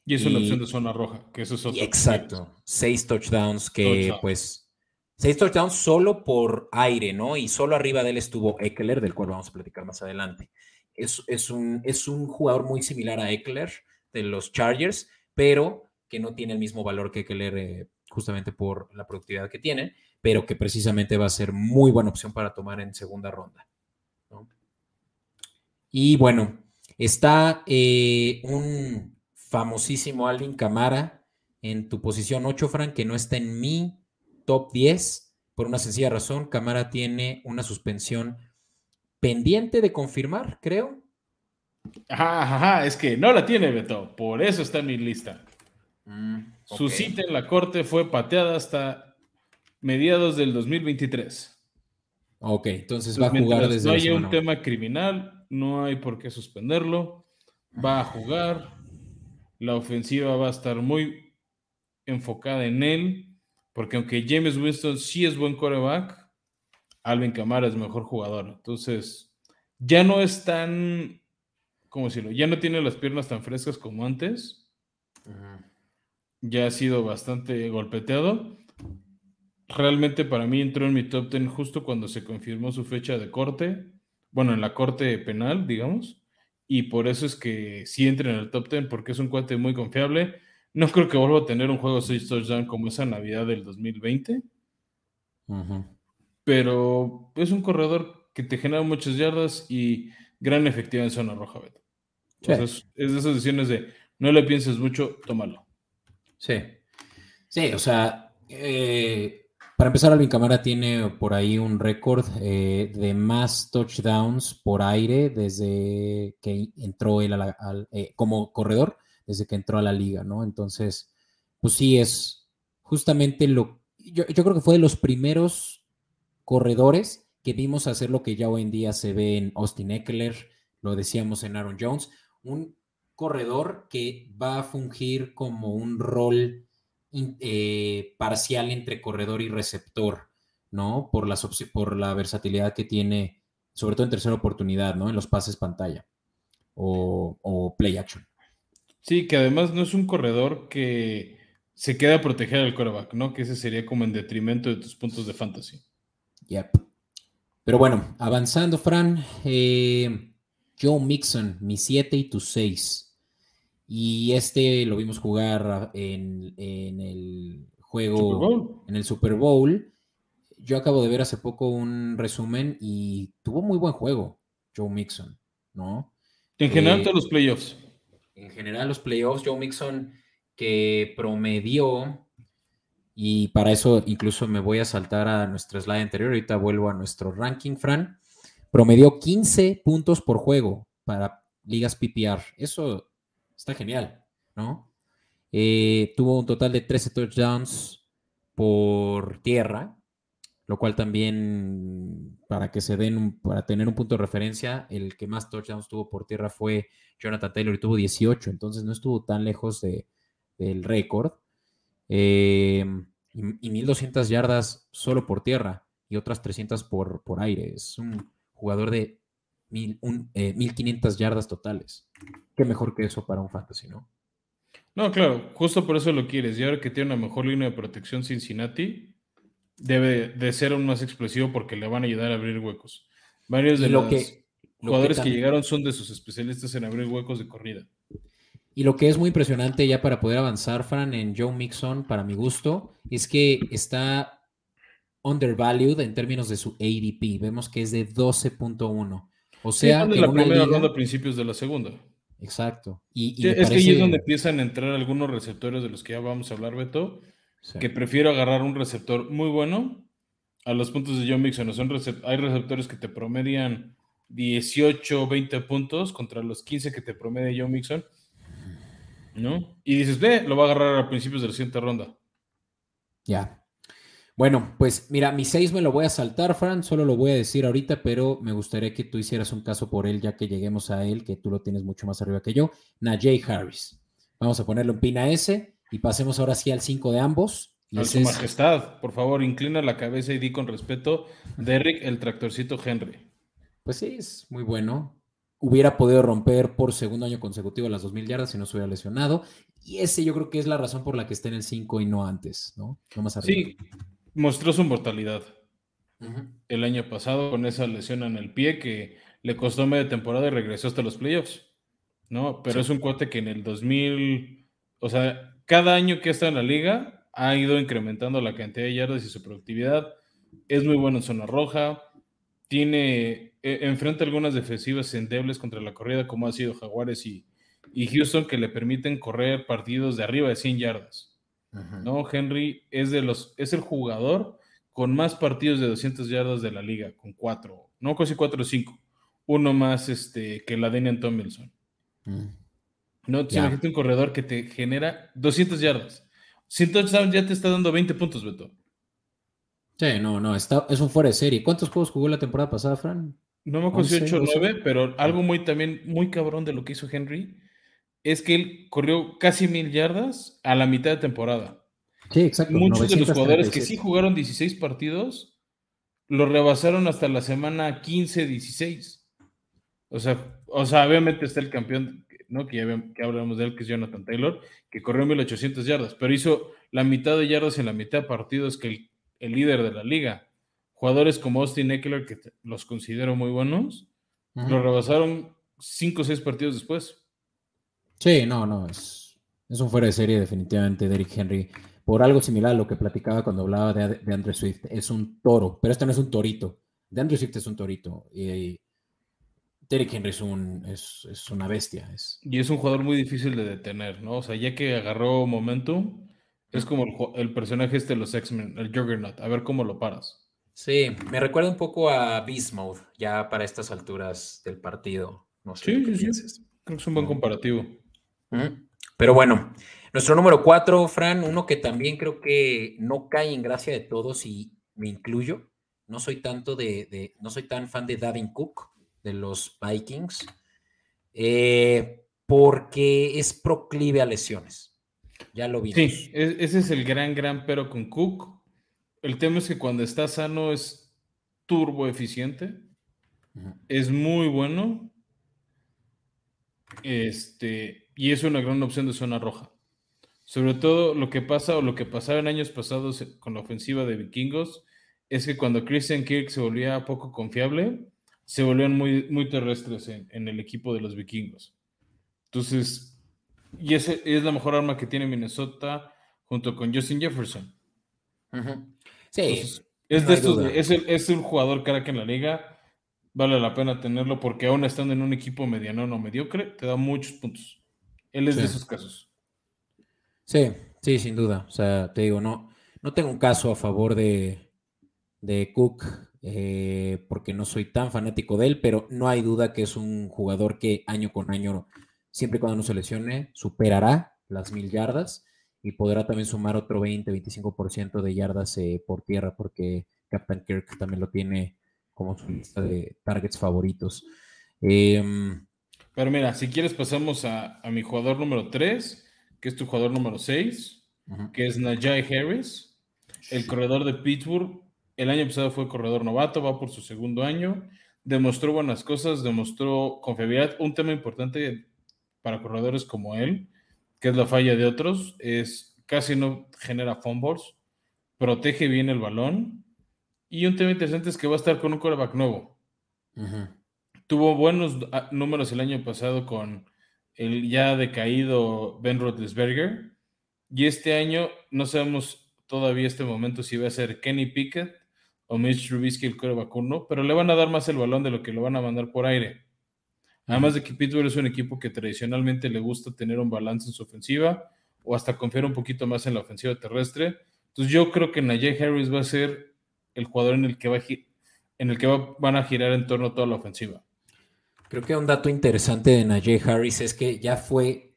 Y es una opción de zona roja, que eso es otro. Exacto. Seis touchdowns que, pues Seis touchdowns solo por aire, ¿no? Y solo arriba de él estuvo Eckler, del cual vamos a platicar más adelante. Es, es, un, es un jugador muy similar a Eckler de los Chargers, pero que no tiene el mismo valor que Eckler eh, justamente por la productividad que tiene, pero que precisamente va a ser muy buena opción para tomar en segunda ronda. Y bueno, está eh, un famosísimo Alvin Camara en tu posición 8, Frank, que no está en mi top 10 por una sencilla razón. Camara tiene una suspensión pendiente de confirmar, creo. Ajá, ajá, es que no la tiene Beto, por eso está en mi lista. Mm, Su cita en la corte fue pateada hasta mediados del 2023. Ok, entonces va a jugar desde No hay un tema criminal, no hay por qué suspenderlo. Va a jugar. La ofensiva va a estar muy enfocada en él. Porque aunque James Winston sí es buen coreback, Alvin Kamara es mejor jugador. Entonces, ya no es tan, ¿cómo decirlo? Ya no tiene las piernas tan frescas como antes. Ya ha sido bastante golpeteado. Realmente para mí entró en mi top 10 justo cuando se confirmó su fecha de corte. Bueno, en la corte penal, digamos. Y por eso es que sí entra en el top 10 porque es un cuate muy confiable no creo que vuelva a tener un juego 6 touchdowns como esa Navidad del 2020. Pero es un corredor que te genera muchas yardas y gran efectividad en zona roja, Beto. es de esas decisiones de no le pienses mucho, tómalo. Sí. Sí, o sea, eh, para empezar, Alvin Camara tiene por ahí un récord eh, de más touchdowns por aire desde que entró él eh, como corredor desde que entró a la liga, ¿no? Entonces, pues sí, es justamente lo, yo, creo que fue de los primeros corredores que vimos hacer lo que ya hoy en día se ve en Austin Eckler, lo decíamos en Aaron Jones, un corredor que va a fungir como un rol eh, parcial entre corredor y receptor, ¿no? Por, las por la versatilidad que tiene, sobre todo en tercera oportunidad, ¿no? En los pases pantalla o play action. Sí, que además no es un corredor que se queda a proteger al coreback, ¿no? Que ese sería como en detrimento de tus puntos de fantasy. Yep. Pero bueno, avanzando, Fran. Eh, Joe Mixon, mi 7 y tu 6. Y este lo vimos jugar en, el juego, en el Super Bowl. Yo acabo de ver hace poco un resumen y tuvo muy buen juego, Joe Mixon, ¿no? En general, eh, todos los playoffs en general los playoffs, Joe Mixon que promedió, y para eso incluso me voy a saltar a nuestra slide anterior, ahorita vuelvo a nuestro ranking, Fran, promedió 15 puntos por juego para ligas PPR. Eso está genial, ¿no? Eh, tuvo un total de 13 touchdowns por tierra, lo cual también, para que se den, para tener un punto de referencia, el que más touchdowns tuvo por tierra fue Jonathan Taylor y tuvo 18, entonces no estuvo tan lejos de, del récord. Eh, y, 1200 yardas solo por tierra y otras 300 por, por aire. Es un jugador de mil, 1500 eh, yardas totales. Qué mejor que eso para un fantasy, ¿no? No, claro, justo por eso lo quieres. Y ahora que tiene una mejor línea de protección Cincinnati, debe de ser aún más explosivo porque le van a ayudar a abrir huecos. Varios de los jugadores que, llegaron son de sus especialistas en abrir huecos de corrida. Y lo que es muy impresionante ya para poder avanzar, Fran, en Joe Mixon, para mi gusto, es que está undervalued en términos de su ADP. Vemos que es de 12.1. O sea, en la primera ronda a principios de la segunda. Exacto. Y, es que ahí es donde empiezan a entrar algunos receptores de los que ya vamos a hablar, Beto, que prefiero agarrar un receptor muy bueno a los puntos de John Mixon. Son hay receptores que te promedian 18, 20 puntos contra los 15 que te promedia John Mixon. ¿No? Y dices, ve, lo va a agarrar a principios de la siguiente ronda. Ya. Bueno, pues mira, mi 6 me lo voy a saltar, Fran, solo lo voy a decir ahorita, pero me gustaría que tú hicieras un caso por él, ya que lleguemos a él, que tú lo tienes mucho más arriba que yo. Najee Harris. Vamos a ponerle un pin a ese y pasemos ahora sí al 5 de ambos. A su majestad, por favor, inclina la cabeza y di con respeto, Derrick, el tractorcito Henry. Pues sí, es muy bueno. Hubiera podido romper por segundo año consecutivo las 2.000 yardas si no se hubiera lesionado. Y ese yo creo que es la razón por la que está en el 5 y no antes, ¿no? no más Sí, mostró su mortalidad el año pasado con esa lesión en el pie que le costó media temporada y regresó hasta los playoffs, ¿no? Pero es un cuate que en el 2000, o sea, cada año que está en la liga ha ido incrementando la cantidad de yardas y su productividad. Es muy bueno en zona roja, tiene, e, enfrenta algunas defensivas endebles contra la corrida como ha sido Jaguares y, y Houston que le permiten correr partidos de arriba de 100 yardas. ¿No? Henry es, de los, es el jugador con más partidos de 200 yardas de la liga, con cuatro, no casi cuatro o cinco, uno más este, que la Daniel Tomlinson. Mm. No, imagínate un corredor que te genera 200 yardas. Si entonces ya te está dando 20 puntos, Beto. Sí, no, no, está, es un fuera de serie. ¿Cuántos juegos jugó la temporada pasada, Fran? No me acuerdo 8 o 9, pero algo muy también, muy cabrón de lo que hizo Henry es que él corrió casi mil yardas a la mitad de temporada. Sí, exacto. Muchos de los jugadores que sí jugaron 16 partidos lo rebasaron hasta la semana 15, 16. O sea, o sea obviamente está el campeón, ¿no? Que ya que hablamos de él, que es Jonathan Taylor, que corrió 1800 yardas, pero hizo la mitad de yardas en la mitad de partidos que el, líder de la liga. Jugadores como Austin Eckler, que los considero muy buenos, lo rebasaron 5 o 6 partidos después. Sí, no, no, es, es un fuera de serie definitivamente Derrick Henry. Por algo similar a lo que platicaba cuando hablaba de, de Andrew Swift. Es un toro, pero este no es un torito. De Andrew Swift es un torito. Y, Derrick Henry es, un, es, una bestia. Es... Y es un jugador muy difícil de detener, ¿no? O sea, ya que agarró momentum, es como el, personaje este de los X-Men, el Juggernaut. A ver cómo lo paras. Sí, me recuerda un poco a Beast Mode, ya para estas alturas del partido. No sé sí, qué sí, Creo que es un buen comparativo. Pero bueno, nuestro número cuatro, Fran, uno que también creo que no cae en gracia de todos y me incluyo. No soy tanto de, no soy tan fan de Davin Cook, de los Vikings, eh, porque es proclive a lesiones. Ya lo vimos. Sí, ese es el gran, gran pero con Cook. El tema es que cuando está sano es turbo eficiente. Es muy bueno. Este, y es una gran opción de zona roja. Sobre todo lo que pasa o lo que pasaba en años pasados con la ofensiva de vikingos es que cuando Christian Kirk se volvía poco confiable, se volvían muy, muy terrestres en, el equipo de los vikingos. Entonces, y ese es la mejor arma que tiene Minnesota junto con Justin Jefferson. Sí. es, de es, el, es un jugador cara que en la liga vale la pena tenerlo porque aún estando en un equipo mediano o mediocre, te da muchos puntos. Él es de esos casos. Sí, sí, sin duda. O sea, te digo, no, no tengo un caso a favor de, de Cook eh, porque no soy tan fanático de él, pero no hay duda que es un jugador que año con año, siempre y cuando no se lesione, superará las mil yardas y podrá también sumar otro 20-25% de yardas eh, por tierra porque Captain Kirk también lo tiene como su lista de targets favoritos. Em, pero mira, si quieres pasamos a, mi jugador número 3, que es tu jugador número 6, que es Najai Harris, el corredor de Pittsburgh. El año pasado fue corredor novato, va por su segundo año. Demostró buenas cosas, demostró confiabilidad. Un tema importante para corredores como él, que es la falla de otros, es casi no genera fumbles, protege bien el balón. Y un tema interesante es que va a estar con un quarterback nuevo. Tuvo buenos ah, números el año pasado con el ya decaído Ben Roethlisberger. Y este año no sabemos todavía este momento si va a ser Kenny Pickett o Mitch Trubisky el core vacuno, pero le van a dar más el balón de lo que lo van a mandar por aire. Además de que Pittsburgh es un equipo que tradicionalmente le gusta tener un balance en su ofensiva o hasta confiar un poquito más en la ofensiva terrestre. Entonces yo creo que Najee Harris va a ser el jugador en el que, va en el que van a girar en torno a toda la ofensiva. Creo que un dato interesante de Najee Harris es que ya fue,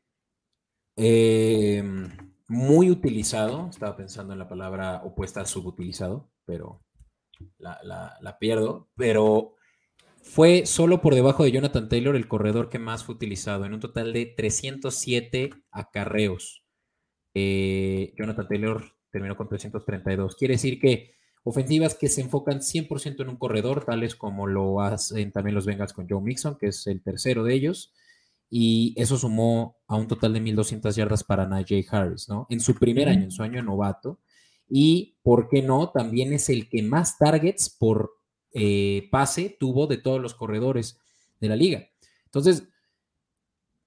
em, muy utilizado, estaba pensando en la palabra opuesta a subutilizado, pero la, la pierdo, pero fue solo por debajo de Jonathan Taylor el corredor que más fue utilizado, en un total de 307 acarreos. Eh, Jonathan Taylor terminó con 332. Quiere decir que ofensivas que se enfocan 100% en un corredor, tales como lo hacen también los Bengals con Joe Mixon, que es el tercero de ellos, y eso sumó a un total de 1.200 yardas para Najee Harris, ¿no? En su primer año, en su año novato, y, ¿por qué no? También es el que más targets por eh, pase tuvo de todos los corredores de la liga. Entonces,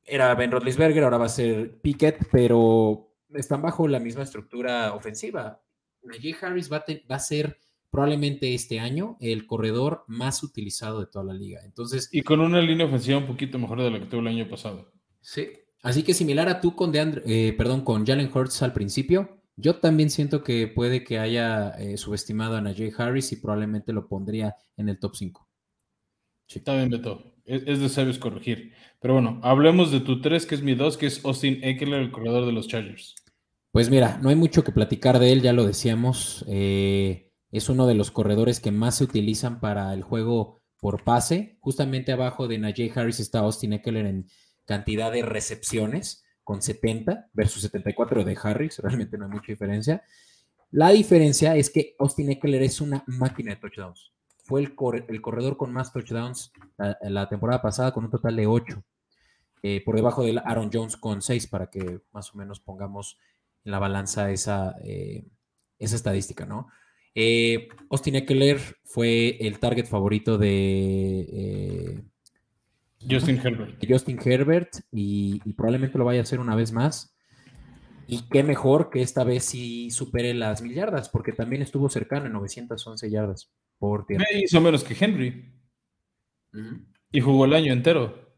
era Ben Roethlisberger, ahora va a ser Pickett, pero están bajo la misma estructura ofensiva. Najee Harris va a, ser probablemente este año el corredor más utilizado de toda la liga. Entonces, y con una línea ofensiva un poquito mejor de la que tuvo el año pasado. Sí. Así que similar a tú con eh, perdón, con Jalen Hurts al principio, yo también siento que puede que haya eh, subestimado a Najee Harris y probablemente lo pondría en el top 5. Sí. Está bien, Beto. Es, es, de sabios corregir. Pero bueno, hablemos de tu 3, que es mi 2, que es Austin Eckler, el corredor de los Chargers. Pues mira, no hay mucho que platicar de él, ya lo decíamos. Eh, es uno de los corredores que más se utilizan para el juego por pase. Justamente abajo de Najee Harris está Austin Eckler en cantidad de recepciones, con 70 versus 74 de Harris. Realmente no hay mucha diferencia. La diferencia es que Austin Eckler es una máquina de touchdowns. Fue el, corredor con más touchdowns la, temporada pasada, con un total de 8. Eh, por debajo de Aaron Jones con 6, para que más o menos pongamos en la balanza esa, eh, esa estadística, ¿no? Eh, Austin Eckler fue el target favorito de eh, Justin Herbert. Justin Herbert y, probablemente lo vaya a hacer una vez más. Y qué mejor que esta vez sí supere las mil yardas, porque también estuvo cercano en 911 yardas por tiempo. Hizo menos que Henry. Y jugó el año entero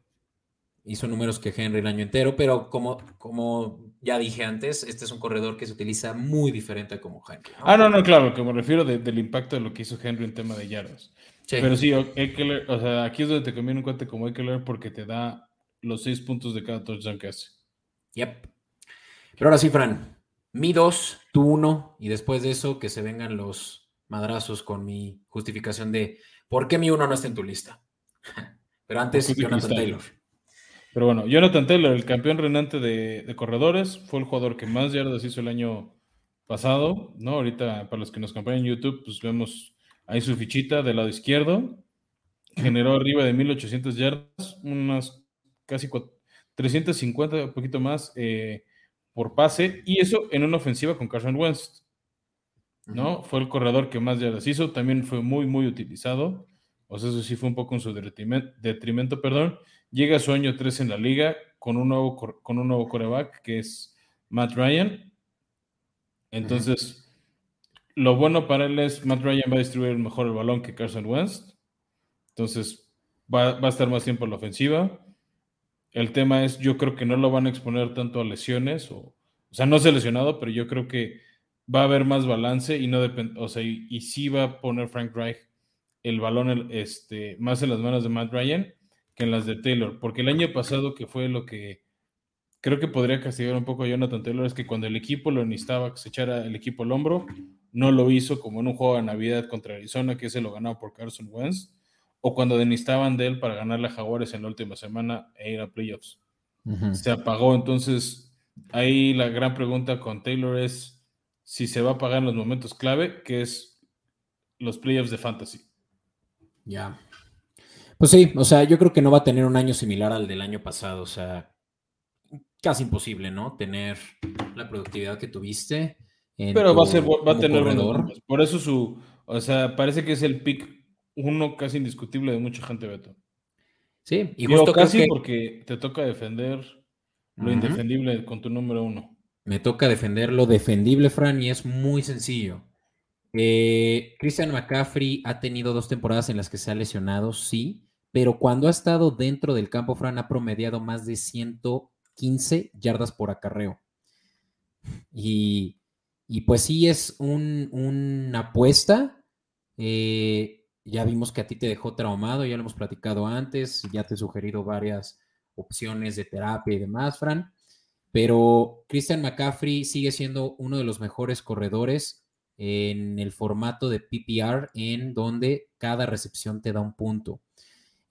hizo números que Henry el año entero, pero como, como ya dije antes, este es un corredor que se utiliza muy diferente como Henry. Ah, no, no, claro, que me refiero del impacto de lo que hizo Henry en tema de yardas. Pero sí, Eckler, o sea, aquí es donde te conviene un cuate como Eckler porque te da los seis puntos de cada touchdown que hace. Yep. Pero ahora sí, Fran, mi dos, tú uno, y después de eso que se vengan los madrazos con mi justificación de por qué mi uno no está en tu lista. Pero antes, Jonathan Taylor. Pero bueno, Jonathan Taylor, el campeón renante de, corredores, fue el jugador que más yardas hizo el año pasado, ¿no? Ahorita, para los que nos acompañan en YouTube, pues vemos ahí su fichita del lado izquierdo. Generó arriba de 1800 yardas, unas casi 350, un poquito más eh, por pase, y eso en una ofensiva con Carson Wentz, ¿no? Fue el corredor que más yardas hizo, también fue muy, muy utilizado. O sea, eso sí fue un poco en su detrimento, perdón llega a su año 3 en la liga con un nuevo, con un nuevo coreback que es Matt Ryan. Entonces, lo bueno para él es Matt Ryan va a distribuir mejor el balón que Carson Wentz. Entonces, va, a estar más tiempo en la ofensiva. El tema es, yo creo que no lo van a exponer tanto a lesiones, o, o sea, no se lesionado, pero yo creo que va a haber más balance y no depende, o sea, y, y, sí va a poner Frank Reich el balón este, más en las manos de Matt Ryan en las de Taylor, porque el año pasado que fue lo que creo que podría castigar un poco a Jonathan Taylor es que cuando el equipo lo necesitaba que se echara el equipo al hombro, no lo hizo como en un juego de Navidad contra Arizona que se lo ganaba por Carson Wentz, o cuando necesitaban de él para ganarle a Jaguares en la última semana e ir a playoffs. Se apagó, entonces ahí la gran pregunta con Taylor es si se va a pagar en los momentos clave, que es los playoffs de fantasy. Ya. Pues sí, o sea, yo creo que no va a tener un año similar al del año pasado, o sea, casi imposible, ¿no? Tener la productividad que tuviste. Pero va a ser, va a tener Por eso su, o sea, parece que es el pick uno casi indiscutible de mucha gente, Beto. Sí, y justo casi porque te toca defender lo indefendible con tu número uno. Me toca defender lo defendible, Fran, y es muy sencillo. Eh, Christian McCaffrey ha tenido dos temporadas en las que se ha lesionado, sí, pero cuando ha estado dentro del campo, Fran ha promediado más de 115 yardas por acarreo. Y, pues sí es una apuesta. Eh, ya vimos que a ti te dejó traumado, ya lo hemos platicado antes, ya te he sugerido varias opciones de terapia y demás, Fran. pero Christian McCaffrey sigue siendo uno de los mejores corredores en el formato de PPR, en donde cada recepción te da un punto.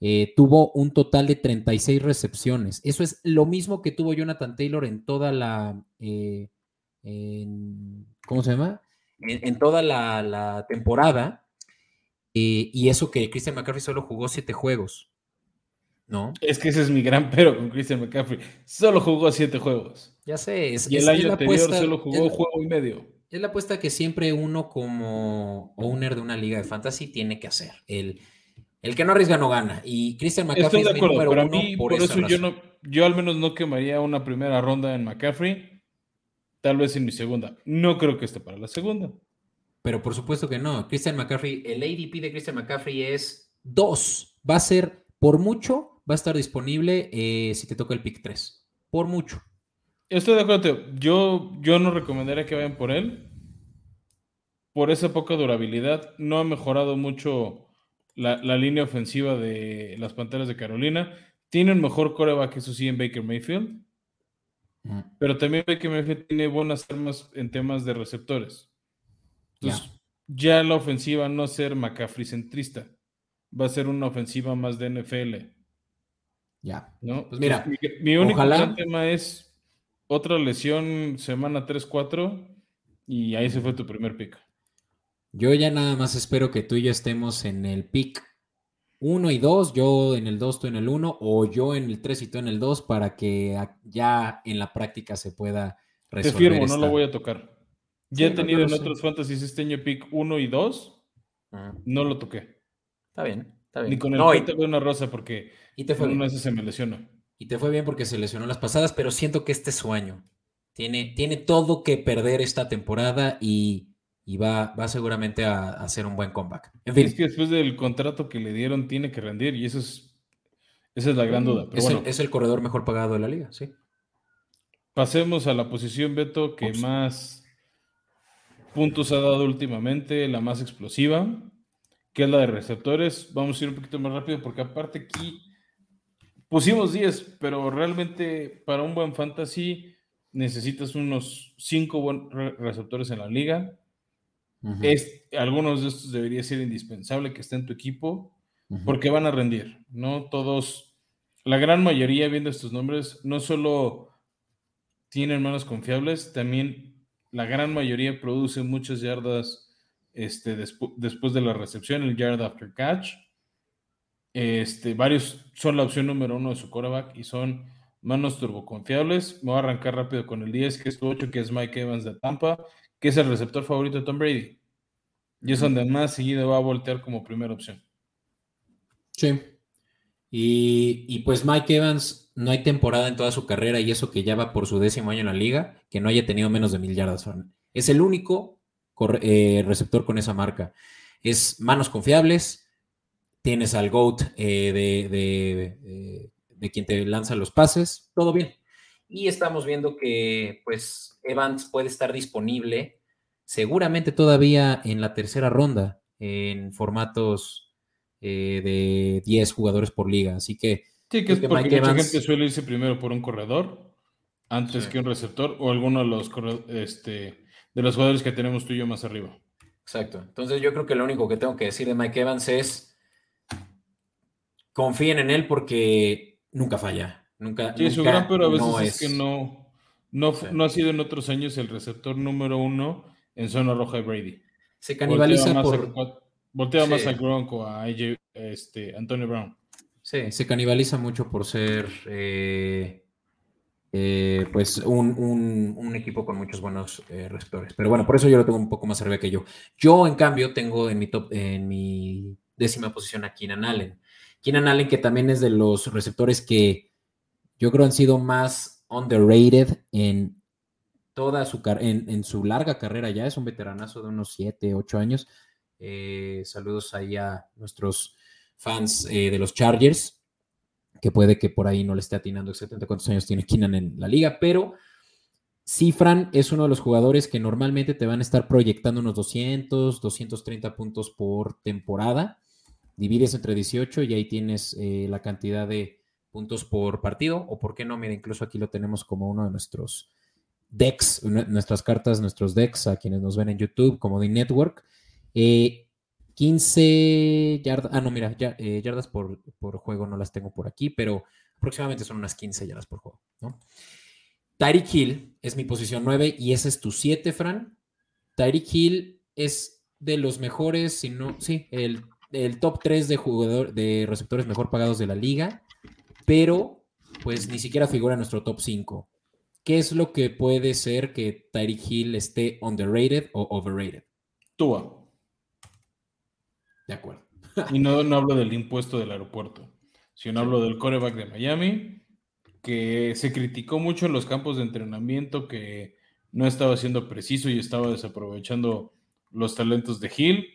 Eh, tuvo un total de 36 recepciones. Eso es lo mismo que tuvo Jonathan Taylor en toda la. Eh, ¿Cómo se llama? En, toda la, temporada. Eh, y eso que Christian McCaffrey solo jugó siete juegos. ¿No? Es que ese es mi gran pero con Christian McCaffrey. Solo jugó siete juegos. Ya sé. y el año anterior solo jugó un juego y medio. Es la apuesta que siempre uno como owner de una liga de fantasy tiene que hacer. El el que no arriesga no gana. Y Christian McCaffrey Estoy de acuerdo, pero a mí, por, eso, yo, no, yo al menos no quemaría una primera ronda en McCaffrey. Tal vez en mi segunda. No creo que esté para la segunda. Pero por supuesto que no. Christian McCaffrey, el ADP de Christian McCaffrey es 2. Va a ser, por mucho, va a estar disponible eh, si te toca el pick 3. Por mucho. Estoy de acuerdo. Yo, yo no recomendaría que vayan por él. Por esa poca durabilidad. No ha mejorado mucho la, línea ofensiva de las Panteras de Carolina. Tiene un mejor coreback, eso sí, en Baker Mayfield. Pero también Baker Mayfield tiene buenas armas en temas de receptores. Entonces, ya la ofensiva no ser McCaffrey centrista. Va a ser una ofensiva más de NFL. Ya. ¿no? Pues mira, mi, único tema es otra lesión semana 3-4 y ahí se fue tu primer pick. Yo ya nada más espero que tú y yo estemos en el pick 1 y 2, yo en el 2, tú en el 1, o yo en el 3 y tú en el 2, para que ya en la práctica se pueda resolver. Te firmo, no lo voy a tocar. Ya he tenido en otros fantasies este año pick 1 y 2, no lo toqué. Está bien, está bien. Ni con el no, de una rosa, porque y te fue una vez se me lesionó. Y te fue bien porque se lesionó las pasadas, pero siento que este es su año. Tiene, tiene todo que perder esta temporada y y va, va seguramente a, hacer un buen comeback. En fin. Es que después del contrato que le dieron tiene que rendir y eso es, esa es la gran duda. es, el, corredor mejor pagado de la liga, sí. Pasemos a la posición, Beto, que más puntos ha dado últimamente, la más explosiva, que es la de receptores. Vamos a ir un poquito más rápido porque aparte aquí pusimos 10, pero realmente para un buen fantasy necesitas unos 5 receptores en la liga es, algunos de estos debería ser indispensable que esté en tu equipo porque van a rendir, ¿no? Todos, la gran mayoría viendo estos nombres, no solo tienen manos confiables, también la gran mayoría produce muchas yardas este, después de la recepción, el yard after catch. Este, varios son la opción número uno de su quarterback y son manos turboconfiables. Me voy a arrancar rápido con el 10, que es tu 8, que es Mike Evans de Tampa, que es el receptor favorito de Tom Brady. Y es donde más seguido va a voltear como primera opción. Sí. Y, pues Mike Evans no hay temporada en toda su carrera y eso que ya va por su décimo año en la liga, que no haya tenido menos de mil yardas. Es el único eh, receptor con esa marca. Es manos confiables, tienes al GOAT eh, de, de, quien te lanza los pases, todo bien. Y estamos viendo que pues Evans puede estar disponible seguramente todavía en la tercera ronda en formatos eh, de 10 jugadores por liga. Así que. Sí, que es porque mucha gente suele irse primero por un corredor antes que un receptor o alguno de los, este, de los jugadores que tenemos tú y yo más arriba. Exacto. Entonces yo creo que lo único que tengo que decir de Mike Evans es confíen en él porque nunca falla. Nunca, sí, su gran pero a veces es, que no, no, no ha sido en otros años el receptor número uno en zona roja de Brady. Se canibaliza por... voltea más a Gronk o a este, Antonio Brown. Sí, se canibaliza mucho por ser eh, eh, pues un, equipo con muchos buenos eh, receptores. Pero bueno, por eso yo lo tengo un poco más arriba que yo. Yo, en cambio, tengo en mi top, en mi décima posición a Keenan Allen. Keenan Allen, que también es de los receptores que yo creo han sido más underrated en toda su en, en, su larga carrera ya, es un veteranazo de unos 7, 8 años. Eh, saludos ahí a nuestros fans eh, de los Chargers, que puede que por ahí no le esté atinando exactamente cuántos años tiene Keenan en la liga, pero Cifran es uno de los jugadores que normalmente te van a estar proyectando unos 200, 230 puntos por temporada. Divides entre 18 y ahí tienes eh, la cantidad de, puntos por partido, o por qué no, mira, incluso aquí lo tenemos como uno de nuestros decks, nuestras cartas, nuestros decks, a quienes nos ven en YouTube, como The Network. 15 eh, yardas, ah, no, mira, ya, eh, yardas por, juego no las tengo por aquí, pero aproximadamente son unas 15 yardas por juego, ¿no? Tyreek Hill es mi posición 9 y ese es tu 7, Fran. Tyreek Hill es de los mejores, si no, sí, el, top 3 de jugador, de receptores mejor pagados de la liga, pero pues ni siquiera figura en nuestro top 5. ¿Qué es lo que puede ser que Tyreek Hill esté underrated o overrated? Tua. De acuerdo. y no, no hablo del impuesto del aeropuerto, sino hablo del coreback de Miami, que se criticó mucho en los campos de entrenamiento que no estaba siendo preciso y estaba desaprovechando los talentos de Hill.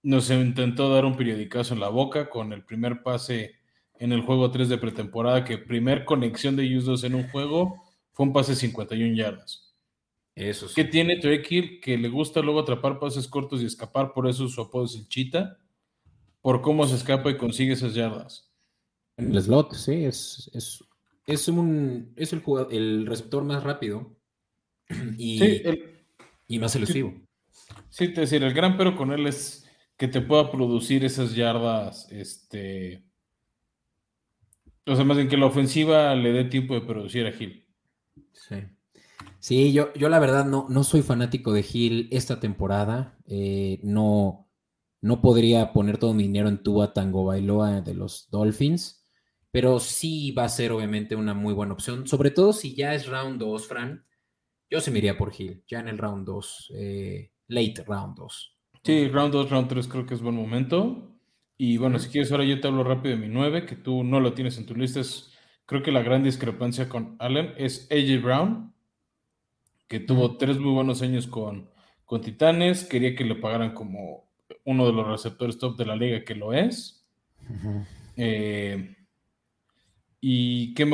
Nos intentó dar un periodicazo en la boca con el primer pase en el juego 3 de pretemporada, que primer conexión de ellos dos en un juego fue un pase de 51 yardas. Eso sí. ¿Qué tiene Trey Hill? Que le gusta luego atrapar pases cortos y escapar, por eso su apodo es el Chita, por cómo se escapa y consigue esas yardas. En el slot, sí, es, es, es, un, es el, el receptor más rápido y, y más elusivo. Sí, te decir, el gran pero con él es que te pueda producir esas yardas, este... O sea, más bien que la ofensiva le dé tiempo de producir a Gil. Sí. Sí, yo, yo la verdad no, no soy fanático de Gil esta temporada. Eh, no, no podría poner todo mi dinero en Tua Tango Bailoa de los Dolphins, pero sí va a ser obviamente una muy buena opción, sobre todo si ya es round 2, Fran. Yo se me iría por Hill, ya en el round 2, eh, late round 2. Sí, round 2, round 3 creo que es buen momento. Y bueno, si quieres, ahora yo te hablo rápido de mi 9, que tú no lo tienes en tu lista. creo que la gran discrepancia con Allen es AJ Brown, que tuvo tres muy buenos años con, con Titanes. Quería que le pagaran como uno de los receptores top de la liga, que lo es. Eh, ¿y, qué,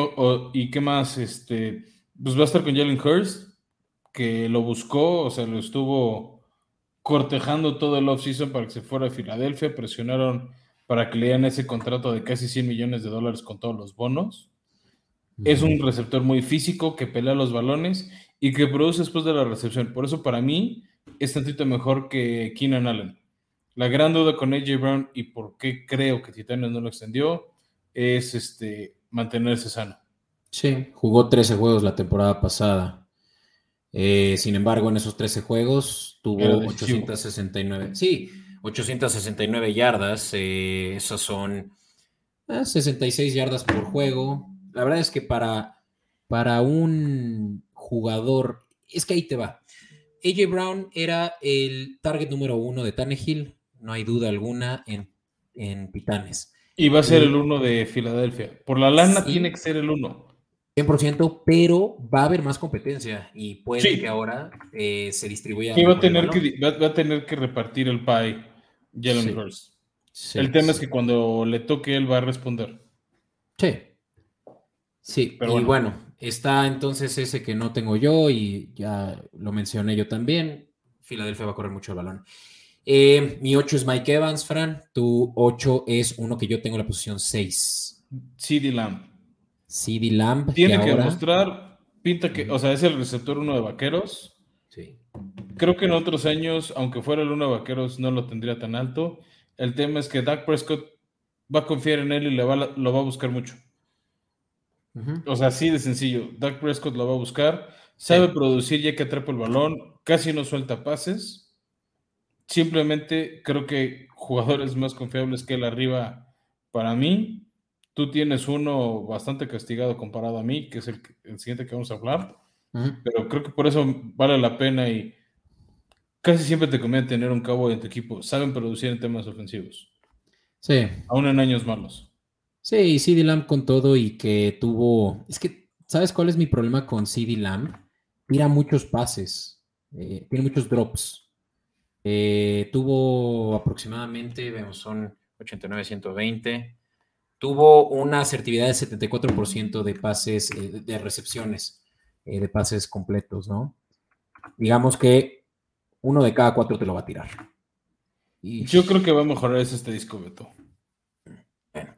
¿Y qué más? Este, pues va a estar con Jalen Hurst, que lo buscó, o sea, lo estuvo cortejando todo el offseason para que se fuera a Filadelfia, presionaron para que le dieran ese contrato de casi 100 millones de dólares con todos los bonos. Es un receptor muy físico que pelea los balones y que produce después de la recepción. Por eso para mí es tantito mejor que Keenan Allen. La gran duda con AJ Brown y por qué creo que Titanes no lo extendió es este, mantenerse sano. Sí, jugó 13 juegos la temporada pasada. Eh, sin embargo, en esos 13 juegos tuvo 869. Sí, 869 yardas. Eh, esas son 66 ah, yardas por juego. La verdad es que para, para un jugador, es que ahí te va. AJ Brown era el target número uno de Tannehill, no hay duda alguna, en, en Titanes. Y va a ser el uno de Filadelfia. Por la lana tiene que ser el uno. 100%, pero va a haber más competencia y puede que ahora eh, se distribuya. va a, tener que, va, a tener que repartir el pie Jalen Hurst. el tema es que cuando le toque él va a responder. Sí. Sí, pero y bueno. está entonces ese que no tengo yo y ya lo mencioné yo también. Filadelfia va a correr mucho el balón. Eh, mi 8 es Mike Evans, Fran. Tu 8 es uno que yo tengo en la posición 6. CD Lamb. CD Lamb. Tiene que, demostrar, pinta que, o sea, es el receptor uno de vaqueros. Sí. Creo que en otros años, aunque fuera el uno de vaqueros, no lo tendría tan alto. El tema es que Dak Prescott va a confiar en él y le va, lo va a buscar mucho. O sea, así de sencillo. Dak Prescott lo va a buscar. Sabe producir ya que atrapa el balón. Casi no suelta pases. Simplemente creo que jugadores más confiables que él arriba para mí Tú tienes uno bastante castigado comparado a mí, que es el, siguiente que vamos a hablar. Pero creo que por eso vale la pena y casi siempre te conviene tener un cabo en tu equipo. Saben producir en temas ofensivos. Sí. Aún en años malos. Sí, CD Lamb con todo y que tuvo. Es que, ¿sabes cuál es mi problema con CD Lamb? Tira muchos pases, eh, tiene muchos drops. Eh, tuvo aproximadamente, vemos, son 89, 120 tuvo una asertividad del 74% de pases, eh, de recepciones, eh, de pases completos, ¿no? Digamos que uno de cada cuatro te lo va a tirar. Y... Yo creo que va a mejorar ese este disco, Beto. Bueno.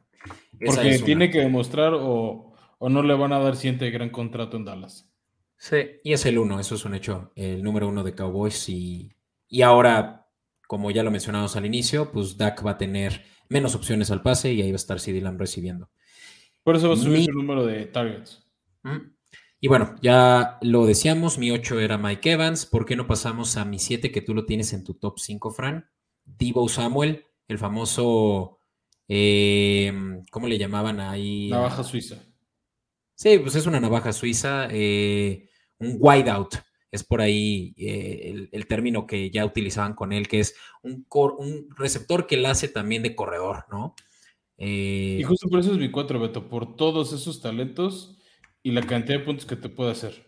Porque tiene que demostrar o, no le van a dar siguiente gran contrato en Dallas. Sí, y es el uno, eso es un hecho, el número uno de Cowboys y, y ahora, como ya lo mencionamos al inicio, pues Dak va a tener menos opciones al pase y ahí va a estar CD Lamb recibiendo. Por eso va a subir el número de targets. Y bueno, ya lo decíamos, mi 8 era Mike Evans. ¿Por qué no pasamos a mi 7 que tú lo tienes en tu top 5, Fran? Divo Samuel, el famoso, eh, ¿cómo le llamaban ahí? Navaja suiza. Sí, pues es una navaja suiza, eh, un wideout, es por ahí eh, el, término que ya utilizaban con él, que es un, un receptor que la hace también de corredor, ¿no? y justo por eso es mi 4, Beto, por todos esos talentos y la cantidad de puntos que te puede hacer.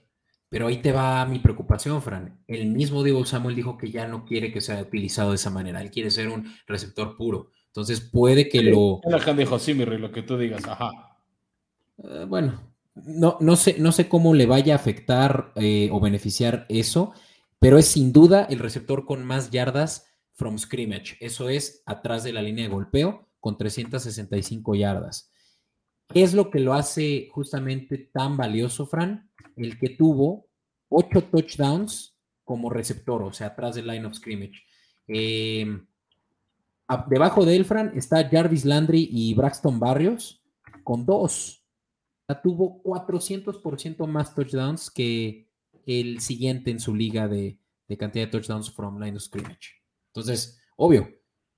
Pero ahí te va mi preocupación, Fran. El mismo Diego Samuel dijo que ya no quiere que sea utilizado de esa manera. Él quiere ser un receptor puro. Entonces puede que lo. La dijo sí, mi rey, lo que tú digas, ajá. Eh, bueno, no, no, sé, no sé cómo le vaya a afectar eh, o beneficiar eso, pero es sin duda el receptor con más yardas from scrimmage. Eso es atrás de la línea de golpeo con 365 yardas. ¿Qué es lo que lo hace justamente tan valioso, Fran? El que tuvo ocho touchdowns como receptor, o sea, atrás del line of scrimmage. Em, debajo de él, Fran, está Jarvis Landry y Braxton Barrios con dos. Tuvo 400% más touchdowns que el siguiente en su liga de, cantidad de touchdowns from line of scrimmage. Entonces, obvio,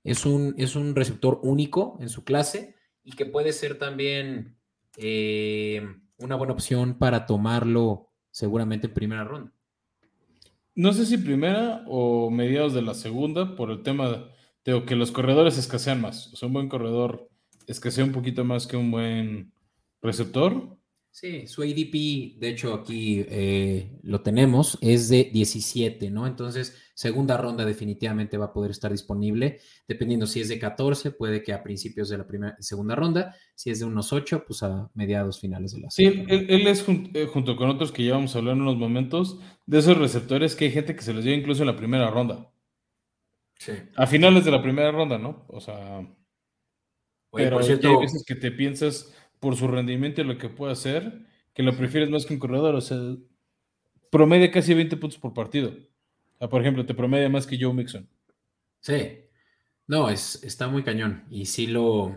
es un, es un receptor único en su clase y que puede ser también eh, una buena opción para tomarlo seguramente en primera ronda. No sé si primera o mediados de la segunda, por el tema de que los corredores escasean más. O sea, un buen corredor escasea un poquito más que un buen receptor. Sí, su ADP, de hecho aquí eh, lo tenemos, es de 17, ¿no? Entonces, segunda ronda definitivamente va a poder estar disponible, dependiendo si es de 14, puede que a principios de la primera, segunda ronda, si es de unos 8, pues a mediados finales de la segunda. Sí, él, es eh, junto con otros que ya vamos a hablar en unos momentos, de esos receptores que hay gente que se los lleva incluso en la primera ronda. Sí. A finales de la primera ronda, ¿no? O sea... pero hay veces que te piensas por su rendimiento y lo que puede hacer, que lo prefieres más que un corredor. O sea, promedia casi 20 puntos por partido. por ejemplo, te promedia más que Joe Mixon. Sí. No, es, está muy cañón. Y sí lo,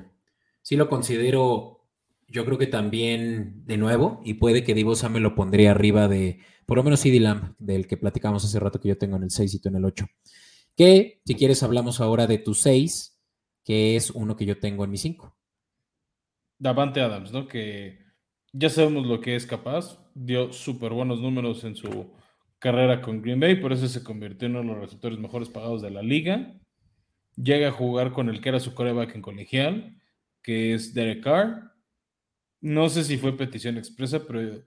sí lo considero, yo creo que también de nuevo, y puede que Divo me lo pondría arriba de, por lo menos CD Lamb, del que platicamos hace rato que yo tengo en el 6 y tú en el 8. Que, si quieres, hablamos ahora de tu 6, que es uno que yo tengo en mi 5. Davante Adams, ¿no? Que ya sabemos lo que es capaz, dio súper buenos números en su carrera con Green Bay, por eso se convirtió en uno de los receptores mejores pagados de la liga. Llega a jugar con el que era su coreback en colegial, que es Derek Carr. No sé si fue petición expresa, pero,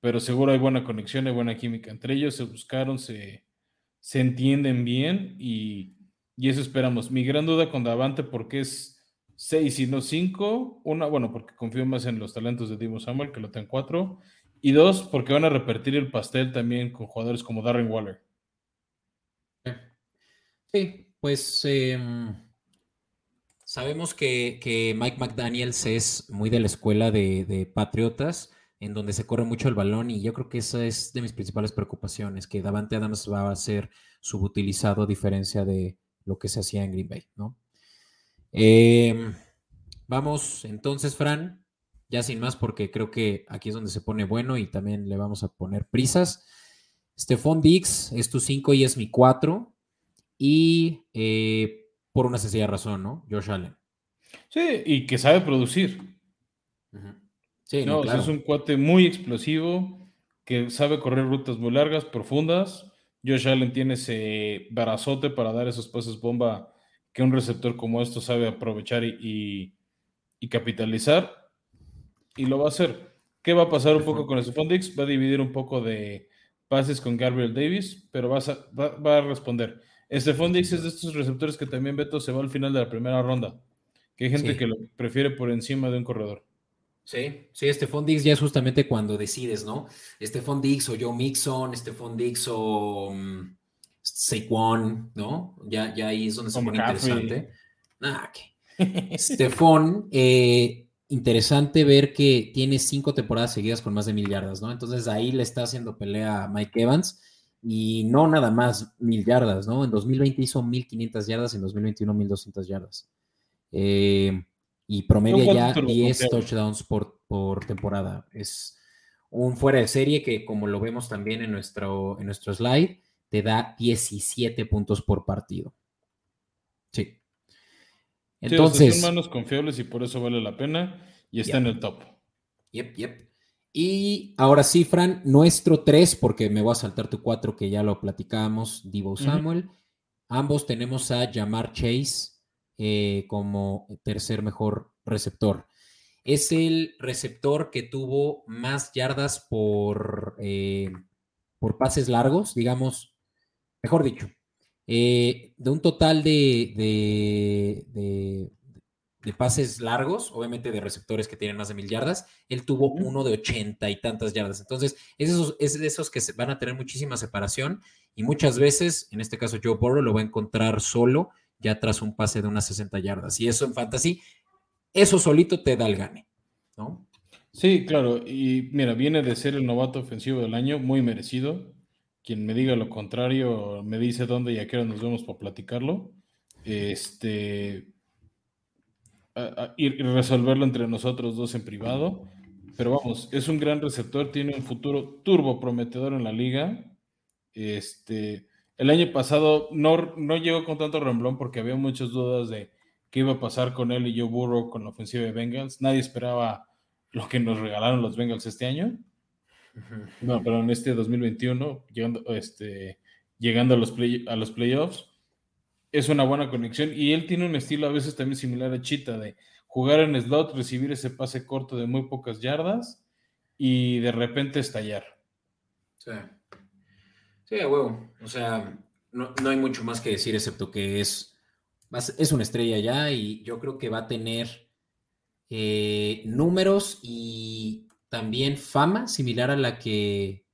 pero seguro hay buena conexión, hay buena química entre ellos. Se buscaron, se, se entienden bien y, y eso esperamos. Mi gran duda con Davante, porque es 6 y no 5. Una, bueno, porque confío más en los talentos de Dimo Samuel, que lo tengo 4. Y dos, porque van a repetir el pastel también con jugadores como Darren Waller. Sí, pues em, sabemos que, Mike McDaniels es muy de la escuela de, Patriotas, en donde se corre mucho el balón, y yo creo que esa es de mis principales preocupaciones, que Davante Adams va a ser subutilizado a diferencia de lo que se hacía en Green Bay, ¿no? Em, vamos entonces, Fran, ya sin más, porque creo que aquí es donde se pone bueno y también le vamos a poner prisas. Stephon Dix es tu 5 y es mi 4. Y eh, por una sencilla razón, ¿no? Josh Allen. Sí, y que sabe producir. Sí, no, es un cuate muy explosivo, que sabe correr rutas muy largas, profundas. Josh Allen tiene ese barazote para dar esos pases bomba que un receptor como esto sabe aprovechar y, capitalizar, y lo va a hacer. ¿Qué va a pasar un poco con el Dix? Va a dividir un poco de pases con Gabriel Davis, pero va a, va, a responder. Stephon Dix es de estos receptores que también Beto se va al final de la primera ronda, que hay gente que lo prefiere por encima de un corredor. Sí, sí, Stephon Dix ya es justamente cuando decides, ¿no? Stephon Dix o Joe Mixon, Stephon Dix o... Mm, Saquon, ¿no? Ya, ya ahí es donde se pone interesante. Nada, que. Stephon, eh, interesante ver que tiene cinco temporadas seguidas con más de mil yardas, ¿no? Entonces ahí le está haciendo pelea a Mike Evans y no nada más mil yardas, ¿no? En 2020 hizo 1500 yardas, en 2021 1200 yardas. Eh, y promedia ya 10 touchdowns por, por temporada. Es un fuera de serie que, como lo vemos también en nuestro, en nuestro slide, te da 17 puntos por partido. Sí. Entonces. son manos confiables y por eso vale la pena y está en el top. Yep, yep. Y ahora sí, Fran, nuestro 3, porque me voy a saltar tu 4 que ya lo platicamos, Divo Samuel. Ambos tenemos a Jamar Chase eh, como tercer mejor receptor. Es el receptor que tuvo más yardas por, eh, por pases largos, digamos, mejor dicho, eh, de un total de, de, pases largos, obviamente de receptores que tienen más de mil yardas, él tuvo uno de ochenta y tantas yardas. Entonces, es, esos, es de esos que van a tener muchísima separación y muchas veces, en este caso Joe Burrow lo va a encontrar solo ya tras un pase de unas 60 yardas. Y eso en fantasy, eso solito te da el gane, ¿no? Sí, claro. Y mira, viene de ser el novato ofensivo del año, muy merecido. Quien me diga lo contrario, me dice dónde y a qué hora nos vemos para platicarlo. Este. y resolverlo entre nosotros dos en privado. Pero vamos, es un gran receptor, tiene un futuro turbo prometedor en la liga. Este, el año pasado no, no llegó con tanto remblón porque había muchas dudas de qué iba a pasar con él y Joe Burrow con la ofensiva de Bengals. Nadie esperaba lo que nos regalaron los Bengals este año. No, pero en este 2021, llegando, este, llegando a, los a los playoffs, es una buena conexión y él tiene un estilo a veces también similar a Chita de jugar en slot, recibir ese pase corto de muy pocas yardas y de repente estallar. Sí. Sí, huevo. O sea, no, hay mucho más que decir excepto que es, es una estrella ya y yo creo que va a tener eh, números y también fama similar a la que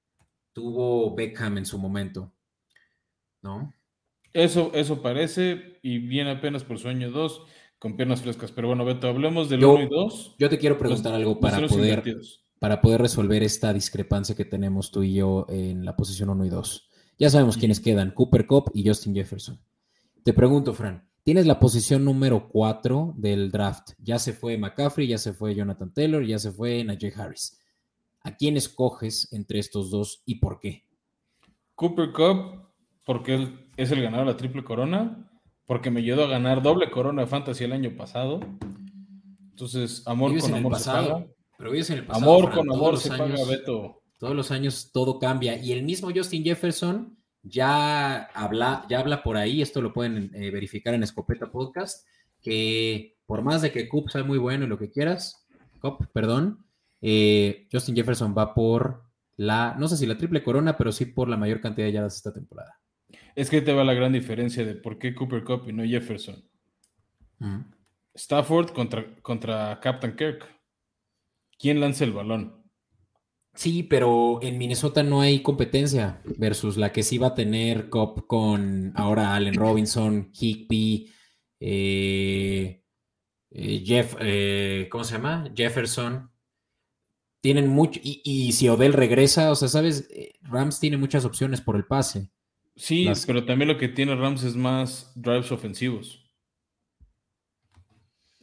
tuvo Beckham en su momento. ¿No? Eso, eso parece y viene apenas por sueño 2 con piernas frescas. Pero bueno, Beto, hablemos del 1 y 2. Yo te quiero preguntar algo para poder, para poder resolver esta discrepancia que tenemos tú y yo en la posición 1 y 2. Ya sabemos quiénes quedan, Cooper Cup y Justin Jefferson. Te pregunto, Fran, tienes la posición número 4 del draft. Ya se fue McCaffrey, ya se fue Jonathan Taylor, ya se fue Najee Harris. ¿A quién escoges entre estos dos y por qué? Cooper Cup, porque él es el ganador de la triple corona, porque me ayudó a ganar doble corona de fantasy el año pasado. Entonces, amor con amor se paga. Pero en el pasado, amor con amor se paga, Beto. Todos los años todo cambia. Y el mismo Justin Jefferson ya habla, ya habla por ahí, esto lo pueden eh, verificar en Escopeta Podcast, que por más de que Coop sea muy bueno y lo que quieras, Cop, perdón, eh, Justin Jefferson va por la, no sé si la triple corona, pero sí por la mayor cantidad de yardas esta temporada. Es que te va la gran diferencia de por qué Cooper Cup y no Jefferson. Stafford contra, contra Captain Kirk. ¿Quién lanza el balón? Sí, pero en Minnesota no hay competencia versus la que sí va a tener Cop con ahora Allen Robinson, Higby, eh, eh, Jeff, eh, ¿cómo se llama? Jefferson. Tienen mucho, y, si Odell regresa, o sea, sabes, Rams tiene muchas opciones por el pase. Sí, pero también lo que tiene Rams es más drives ofensivos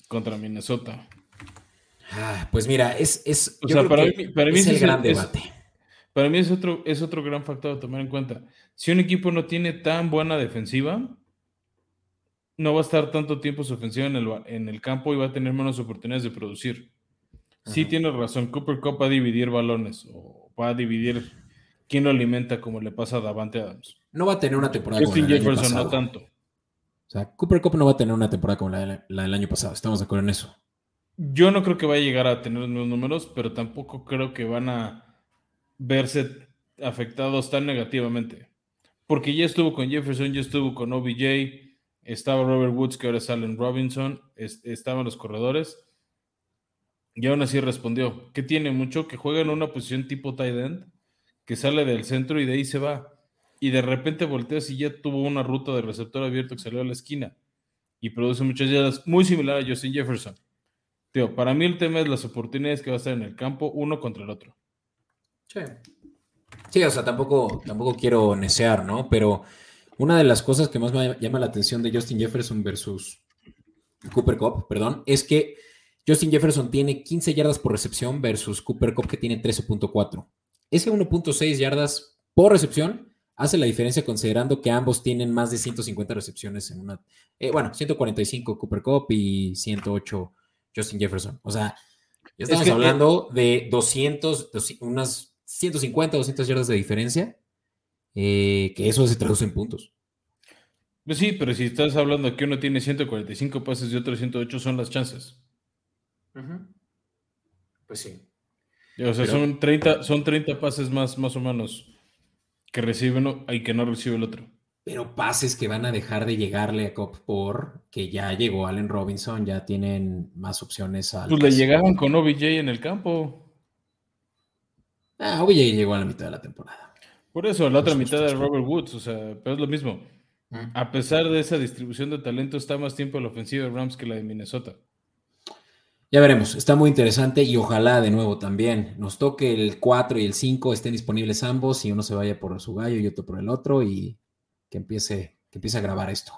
contra Minnesota. Ah, pues mira, es, es, para, mí, es el gran debate. para mí es otro, es otro gran factor a tomar en cuenta. Si un equipo no tiene tan buena defensiva, no va a estar tanto tiempo su ofensiva en el, en el campo y va a tener menos oportunidades de producir. Sí tienes razón, Cooper Cup va a dividir balones o va a dividir quién lo alimenta como le pasa a Davante Adams. No va a tener una temporada como la del año pasado. no tanto. O sea, Cooper Cup no va a tener una temporada como la del año pasado, estamos de acuerdo en eso. Yo no creo que vaya a llegar a tener los mismos números, pero tampoco creo que van a verse afectados tan negativamente. Porque ya estuvo con Jefferson, ya estuvo con OBJ, estaba Robert Woods, que ahora es Allen Robinson, estaban los corredores. Y aún así respondió, que tiene mucho, que juega en una posición tipo tight end, que sale del centro y de ahí se va. Y de repente voltea y ya tuvo una ruta de receptor abierto que salió a la esquina. Y produce muchas yardas, muy similar a Justin Jefferson. Tío, para mí el tema es las oportunidades que va a estar en el campo uno contra el otro. Sí. Sí, o sea, tampoco, tampoco quiero necear, ¿no? Pero una de las cosas que más me llama la atención de Justin Jefferson versus Cooper Cup, perdón, es que Justin Jefferson tiene 15 yardas por recepción versus Cooper Cup que tiene 13.4. Ese 1.6 yardas por recepción hace la diferencia considerando que ambos tienen más de 150 recepciones en una... Eh, bueno, 145 Cooper Cup y 108 Justin Jefferson. O sea, ya estamos hablando de 200, unas 150, 200 yardas de diferencia, eh, que eso se traduce en puntos. Pues sí, pero si estás hablando de que uno tiene 145 pases y otro 108 son las chances. Pues sí. O sea, son, 30, son 30 pases más, más o menos que recibe uno y que no recibe el otro. Pero pases que van a dejar de llegarle a Cop por que ya llegó Allen Robinson, ya tienen más opciones a. Pues le llegaban con OBJ en el campo. Ah, OBJ llegó a la mitad de la temporada. Por eso, la otra mitad de Robert Woods, o sea, pero es lo mismo. A pesar de esa distribución de talento, está más tiempo la ofensiva de Rams que la de Minnesota. Ya veremos, está muy interesante y ojalá de nuevo también nos toque el 4 y el 5, estén disponibles ambos y uno se vaya por su gallo y otro por el otro y que empiece, que empiece a grabar esto.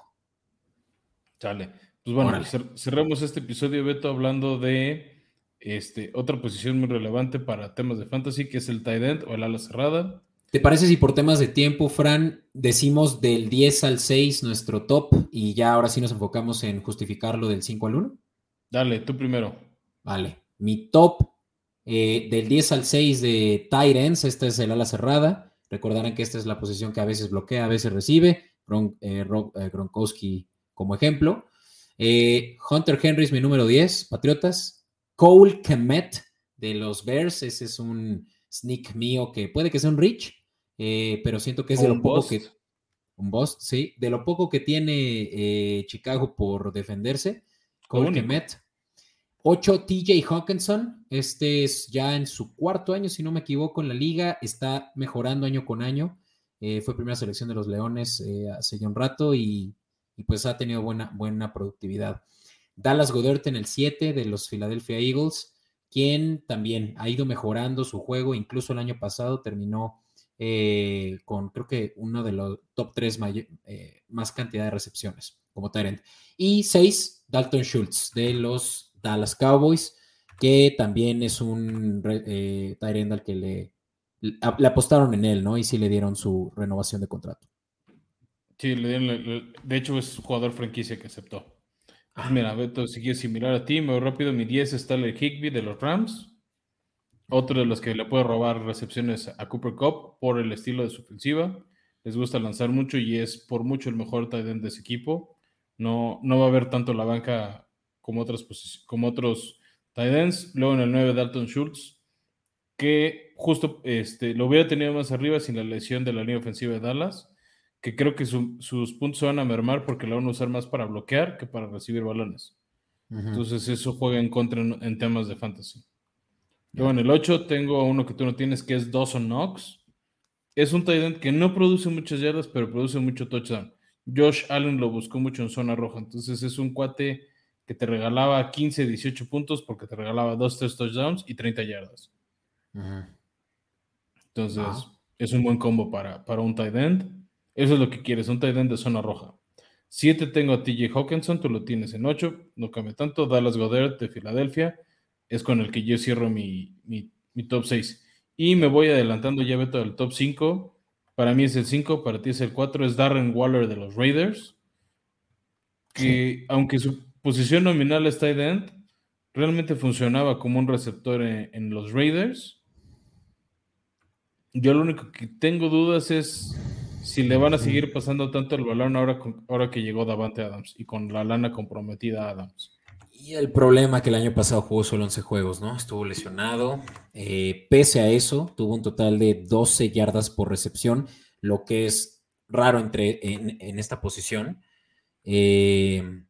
Sale. Pues bueno, cerramos este episodio, Beto, hablando de este, otra posición muy relevante para temas de fantasy, que es el tight end o el ala cerrada. ¿Te parece si por temas de tiempo, Fran, decimos del 10 al 6 nuestro top y ya ahora sí nos enfocamos en justificarlo del 5 al 1? Dale, tú primero. Vale. Mi top eh, del 10 al 6 de Tyrants, esta es el ala cerrada. Recordarán que esta es la posición que a veces bloquea, a veces recibe. Eh, eh, Gronkowski como ejemplo. Hunter Henry es mi número 10, Patriotas. Cole Kemet de los Bears, ese es un sneak mío que puede que sea un Rich, pero siento que es de lo poco que. Un bust, sí. De lo poco que tiene Chicago por defenderse. Cole Kemet 8, TJ Hawkinson. Este es ya en su cuarto año, si no me equivoco, en la liga. Está mejorando año con año. Eh, fue primera selección de los Leones eh, hace ya un rato y, pues ha tenido buena, buena productividad. Dallas Godert en el 7 de los Philadelphia Eagles, quien también ha ido mejorando su juego. Incluso el año pasado terminó eh, con creo que uno de los top 3 más cantidad de recepciones como Tyrant. Y 6, Dalton Schultz de los Dallas Cowboys, que también es un eh, al que le, le, apostaron en él, ¿no? Y sí le dieron su renovación de contrato. Sí, le dieron, de hecho es jugador franquicia que aceptó. Pues mira, Beto, si quieres similar a ti, me voy rápido, mi 10 está el Higby de los Rams. Otro de los que le puede robar recepciones a Cooper Cup por el estilo de su ofensiva. Les gusta lanzar mucho y es por mucho el mejor tight end de ese equipo. No, no va a haber tanto la banca como, otras como otros tight ends. Luego en el 9, Dalton Schultz, que justo este, lo hubiera tenido más arriba sin la lesión de la línea ofensiva de Dallas, que creo que sus puntos se van a mermar porque la van a usar más para bloquear que para recibir balones. Entonces eso juega en contra en, temas de fantasy. Luego en el 8 tengo uno que tú no tienes que es Dawson Knox. Es un tight end que no produce muchas yardas, pero produce mucho touchdown. Josh Allen lo buscó mucho en zona roja. Entonces es un cuate que te regalaba 15, 18 puntos porque te regalaba 2, 3 touchdowns y 30 yardas. Entonces, es un buen combo para, para un tight end. Eso es lo que quieres, un tight end de zona roja. 7 tengo a TJ Hawkinson, tú lo tienes en 8, no cambia tanto. Dallas Goddard de Filadelfia es con el que yo cierro mi, top 6. Y me voy adelantando ya Beto del top 5. Para mí es el 5, para ti es el 4. Es Darren Waller de los Raiders. Que aunque su posición nominal está tight end, realmente funcionaba como un receptor en, los Raiders. Yo lo único que tengo dudas es si le van a seguir pasando tanto el balón ahora, ahora que llegó Davante Adams y con la lana comprometida a Adams. Y el problema que el año pasado jugó solo 11 juegos, ¿no? Estuvo lesionado. Eh, pese a eso, tuvo un total de 12 yardas por recepción, lo que es raro entre, en, esta posición. Eh,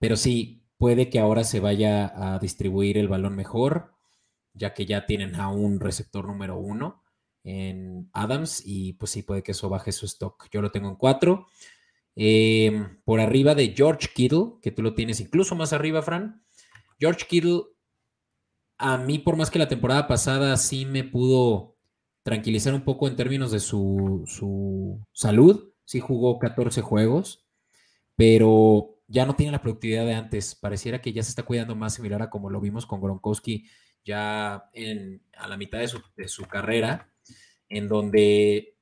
pero sí, puede que ahora se vaya a distribuir el balón mejor, ya que ya tienen a un receptor número uno en Adams y pues sí, puede que eso baje su stock. Yo lo tengo en cuatro. Em, por arriba de George Kittle, que tú lo tienes incluso más arriba, Fran. George Kittle a mí, por más que la temporada pasada sí me pudo tranquilizar un poco en términos de su, su salud, sí jugó 14 juegos, pero ya no tiene la productividad de antes. Pareciera que ya se está cuidando más similar a como lo vimos con Gronkowski ya a la mitad de su, carrera, en donde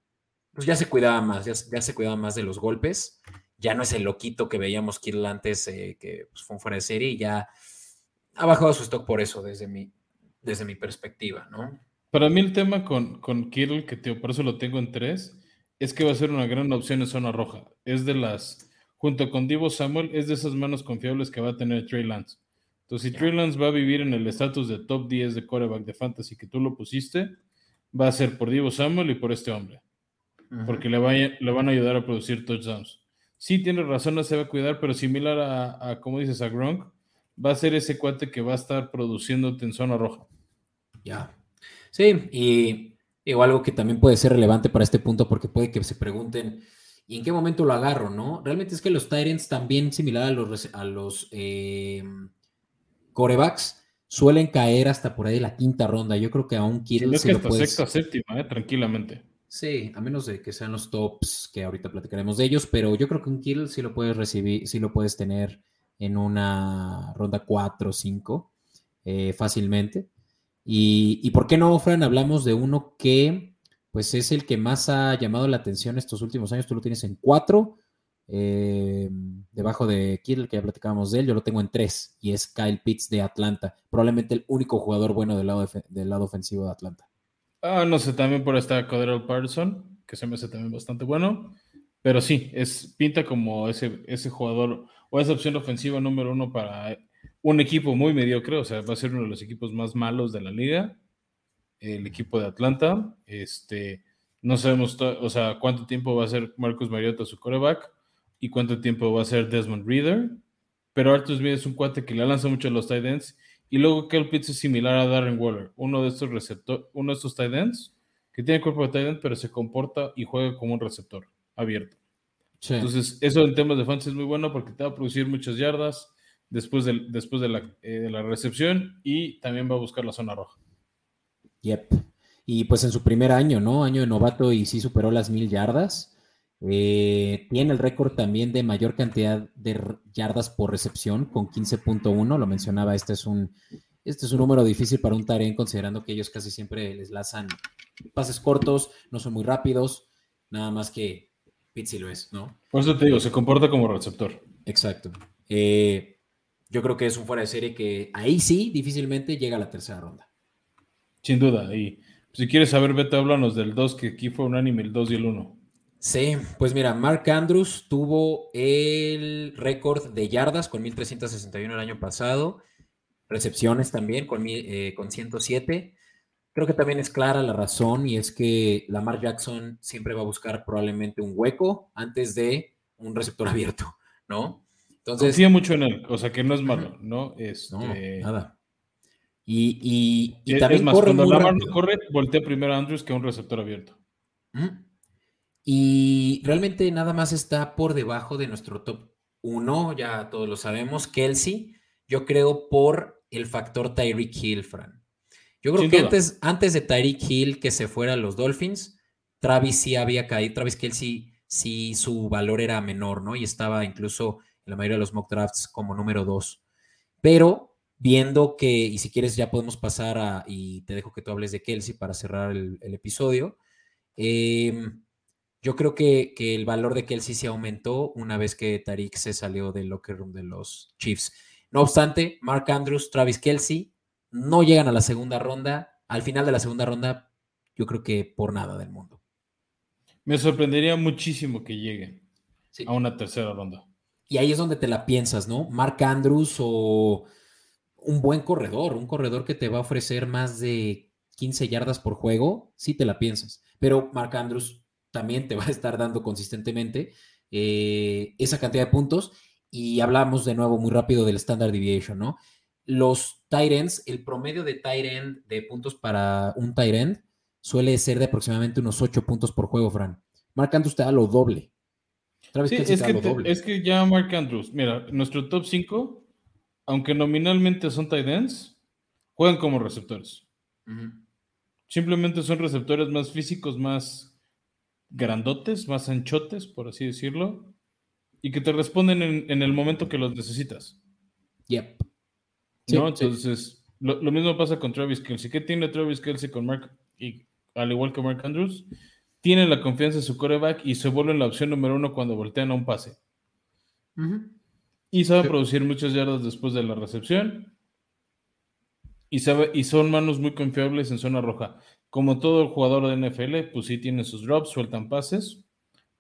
pues ya se cuidaba más, ya, se cuidaba más de los golpes. Ya no es el loquito que veíamos Kittle antes, eh, que pues, fue un fuera de serie, y ya ha bajado su stock por eso, desde mi, desde mi perspectiva, ¿no? Para mí el tema con, con Kittle, que por eso lo tengo en tres, es que va a ser una gran opción en zona roja. Es de las, junto con Divo Samuel, es de esas manos confiables que va a tener Trey Lance. Entonces, si Trey Lance va a vivir en el estatus de top 10 de coreback de fantasy que tú lo pusiste, va a ser por Divo Samuel y por este hombre. Porque le, le van a ayudar a producir touchdowns. Sí, tiene razón, no se va a cuidar, pero similar a, a como dices, a Gronk, va a ser ese cuate que va a estar produciéndote en zona roja. Ya. Sí, y algo que también puede ser relevante para este punto, porque puede que se pregunten, ¿y en qué momento lo agarro? ¿No? Realmente es que los Tyrants también, similar a los, a los eh, corebacks, suelen caer hasta por ahí de la quinta ronda. Yo creo que a un Kittle es que hasta sexta, séptima, eh, tranquilamente. Sí, a menos de que sean los tops, que ahorita platicaremos de ellos, pero yo creo que un Kittle sí lo puedes recibir, sí lo puedes tener en una ronda 4 o 5 eh, fácilmente. Y, por qué no, Fran, hablamos de uno que pues es el que más ha llamado la atención estos últimos años. Tú lo tienes en 4, eh, debajo de Kittle, que ya platicábamos de él, yo lo tengo en 3, y es Kyle Pitts de Atlanta. Probablemente el único jugador bueno del lado, del lado ofensivo de Atlanta. Ah, no sé, también por esta Cordero Patterson, que se me hace también bastante bueno. Pero sí, es, pinta como ese, ese jugador o esa opción ofensiva número uno para un equipo muy mediocre, o sea, va a ser uno de los equipos más malos de la liga, el equipo de Atlanta. Este, no sabemos, o sea, cuánto tiempo va a ser Marcus Mariota su coreback y cuánto tiempo va a ser Desmond Reader. Pero Arthur Smith es un cuate que le lanza mucho a los tight ends. Y luego Kel Pitts es similar a Darren Waller, uno de estos receptores, uno de estos tight ends que tiene cuerpo de tight end, pero se comporta y juega como un receptor abierto. Entonces, eso en temas de fantasy es muy bueno porque te va a producir muchas yardas después, de, después de, la, eh, de la recepción y también va a buscar la zona roja. Yep. Y pues en su primer año, ¿no? Año de novato y sí superó las mil yardas. Eh, tiene el récord también de mayor cantidad de yardas por recepción con 15.1. Lo mencionaba, este es un, este es un número difícil para un Taren, considerando que ellos casi siempre les lanzan pases cortos, no son muy rápidos, nada más que Pizzi lo es, ¿no? Por eso te digo, se comporta como receptor. Exacto. Eh, yo creo que es un fuera de serie que ahí sí difícilmente llega a la tercera ronda. Sin duda. Y si quieres saber, Beto, háblanos del 2, que aquí fue un anime, el 2 y el 1. Sí, pues mira, Mark Andrews tuvo el récord de yardas con 1361 el año pasado, recepciones también con, eh, con 107 Creo que también es clara la razón y es que Lamar Jackson siempre va a buscar probablemente un hueco antes de un receptor abierto, ¿no? Entonces. Confía mucho en él, o sea que no es malo, ¿no? Este... No, nada. Y, y, también más, corre cuando Lamar no corre, voltea primero a Andrews que a un receptor abierto. Y realmente nada más está por debajo de nuestro top 1, ya todos lo sabemos, Kelsey. Yo creo por el factor Tyreek Hill, Fran. Yo creo que antes, antes de Tyreek Hill que se fuera a los Dolphins, Travis sí había caído. Travis Kelsey sí su valor era menor, ¿no? Y estaba incluso en la mayoría de los mock drafts como número dos. Pero viendo que, y si quieres ya podemos pasar a, y te dejo que tú hables de Kelsey para cerrar el, episodio. Em, yo creo que, que, el valor de Kelsey se aumentó una vez que Tariq se salió del locker room de los Chiefs. No obstante, Mark Andrews, Travis Kelsey, no llegan a la segunda ronda. Al final de la segunda ronda, yo creo que por nada del mundo. Me sorprendería muchísimo que lleguen a una tercera ronda. Y ahí es donde te la piensas, ¿no? Mark Andrews o un buen corredor, un corredor que te va a ofrecer más de 15 yardas por juego, sí te la piensas. Pero Mark Andrews también te va a estar dando consistentemente eh, esa cantidad de puntos. Y hablamos de nuevo muy rápido del standard deviation, ¿no? los tight ends, el promedio de tight end de puntos para un tight end suele ser de aproximadamente unos 8 puntos por juego, Fran. Mark Andrews te da lo doble. sí, es, que es que ya Mark Andrews, mira, nuestro top 5, aunque nominalmente son tight ends, juegan como receptores. Simplemente son receptores más físicos, más grandotes, más anchotes, por así decirlo, y que te responden en, el momento que los necesitas. Yep. ¿No? Entonces, Lo, mismo pasa con Travis Kelsey. ¿Qué tiene Travis Kelsey con Mark, y, al igual que Mark Andrews? Tiene la confianza en su coreback y se vuelve la opción número uno cuando voltean a un pase. Y sabe producir muchas yardas después de la recepción. Y, sabe, y son manos muy confiables en zona roja. Como todo jugador de NFL, pues sí tienen sus drops, sueltan pases,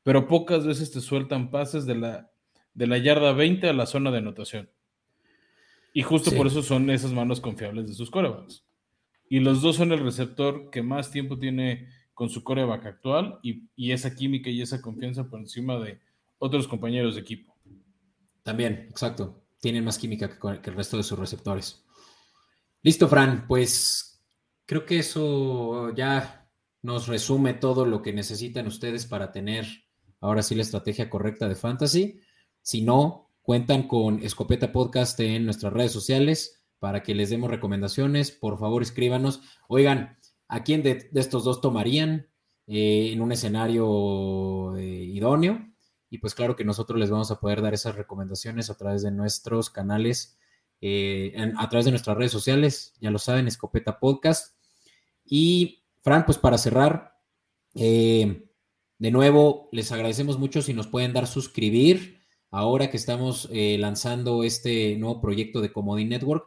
pero pocas veces te sueltan pases de la, de la yarda 20 a la zona de anotación. Y justo por eso son esas manos confiables de sus corebacks. Y los dos son el receptor que más tiempo tiene con su coreback actual y, y esa química y esa confianza por encima de otros compañeros de equipo. También, exacto. Tienen más química que, el resto de sus receptores. Listo, Fran. Pues creo que eso ya nos resume todo lo que necesitan ustedes para tener ahora sí la estrategia correcta de fantasy. Si no, cuentan con Escopeta Podcast en nuestras redes sociales para que les demos recomendaciones. Por favor, escríbanos. Oigan, ¿a quién de, estos dos tomarían eh, en un escenario eh, idóneo? Y pues claro que nosotros les vamos a poder dar esas recomendaciones a través de nuestros canales, eh, a través de nuestras redes sociales, ya lo saben, Escopeta Podcast. Y Fran, pues para cerrar, eh, de nuevo, les agradecemos mucho si nos pueden dar suscribir ahora que estamos eh, lanzando este nuevo proyecto de Comodín Network.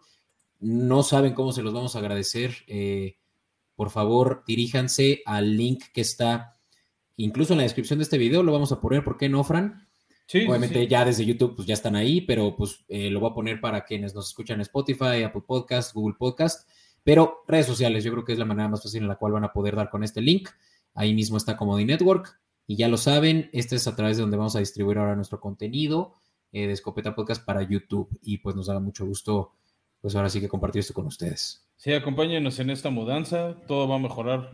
No saben cómo se los vamos a agradecer. por favor, diríjanse al link que está Incluso en la descripción de este video lo vamos a poner, ¿por qué no, Fran? Sí, Obviamente ya desde YouTube pues ya están ahí, pero pues eh, lo voy a poner para quienes nos escuchan en Spotify, Apple Podcast, Google Podcast, pero redes sociales yo creo que es la manera más fácil en la cual van a poder dar con este link. Ahí mismo está Comodi Network y ya lo saben, este es a través de donde vamos a distribuir ahora nuestro contenido eh, de Escopeta Podcast para YouTube y pues nos da mucho gusto pues ahora sí que compartir esto con ustedes. Sí, acompáñenos en esta mudanza, todo va a mejorar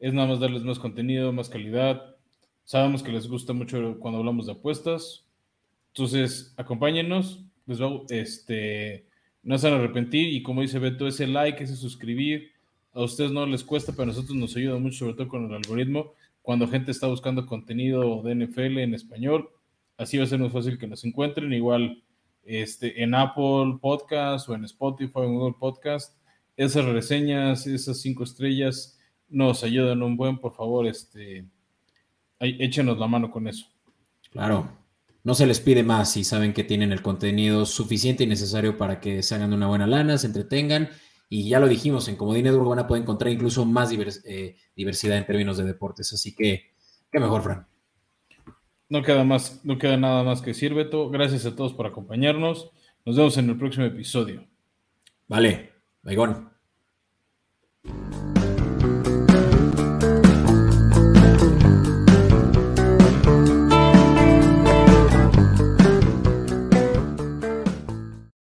es nada más darles más contenido, más calidad. Sabemos que les gusta mucho cuando hablamos de apuestas. Entonces, acompáñenos. Les va, este, no se van a arrepentir. Y como dice Beto, ese like, ese suscribir, a ustedes no les cuesta, pero a nosotros nos ayuda mucho, sobre todo con el algoritmo. Cuando gente está buscando contenido de NFL en español, así va a ser muy fácil que nos encuentren. Igual este, en Apple Podcast o en Spotify en Google Podcast, esas reseñas, esas cinco estrellas nos ayudan un buen, por favor, este, échenos la mano con eso. Claro, no se les pide más si saben que tienen el contenido suficiente y necesario para que se hagan una buena lana, se entretengan. Y ya lo dijimos, en Comodín Network van a poder encontrar incluso más eh, diversidad en términos de deportes. Así que, qué mejor, Fran. No queda, más, no queda nada más que decir, Beto. Gracias a todos por acompañarnos. Nos vemos en el próximo episodio. Vale, Baigón.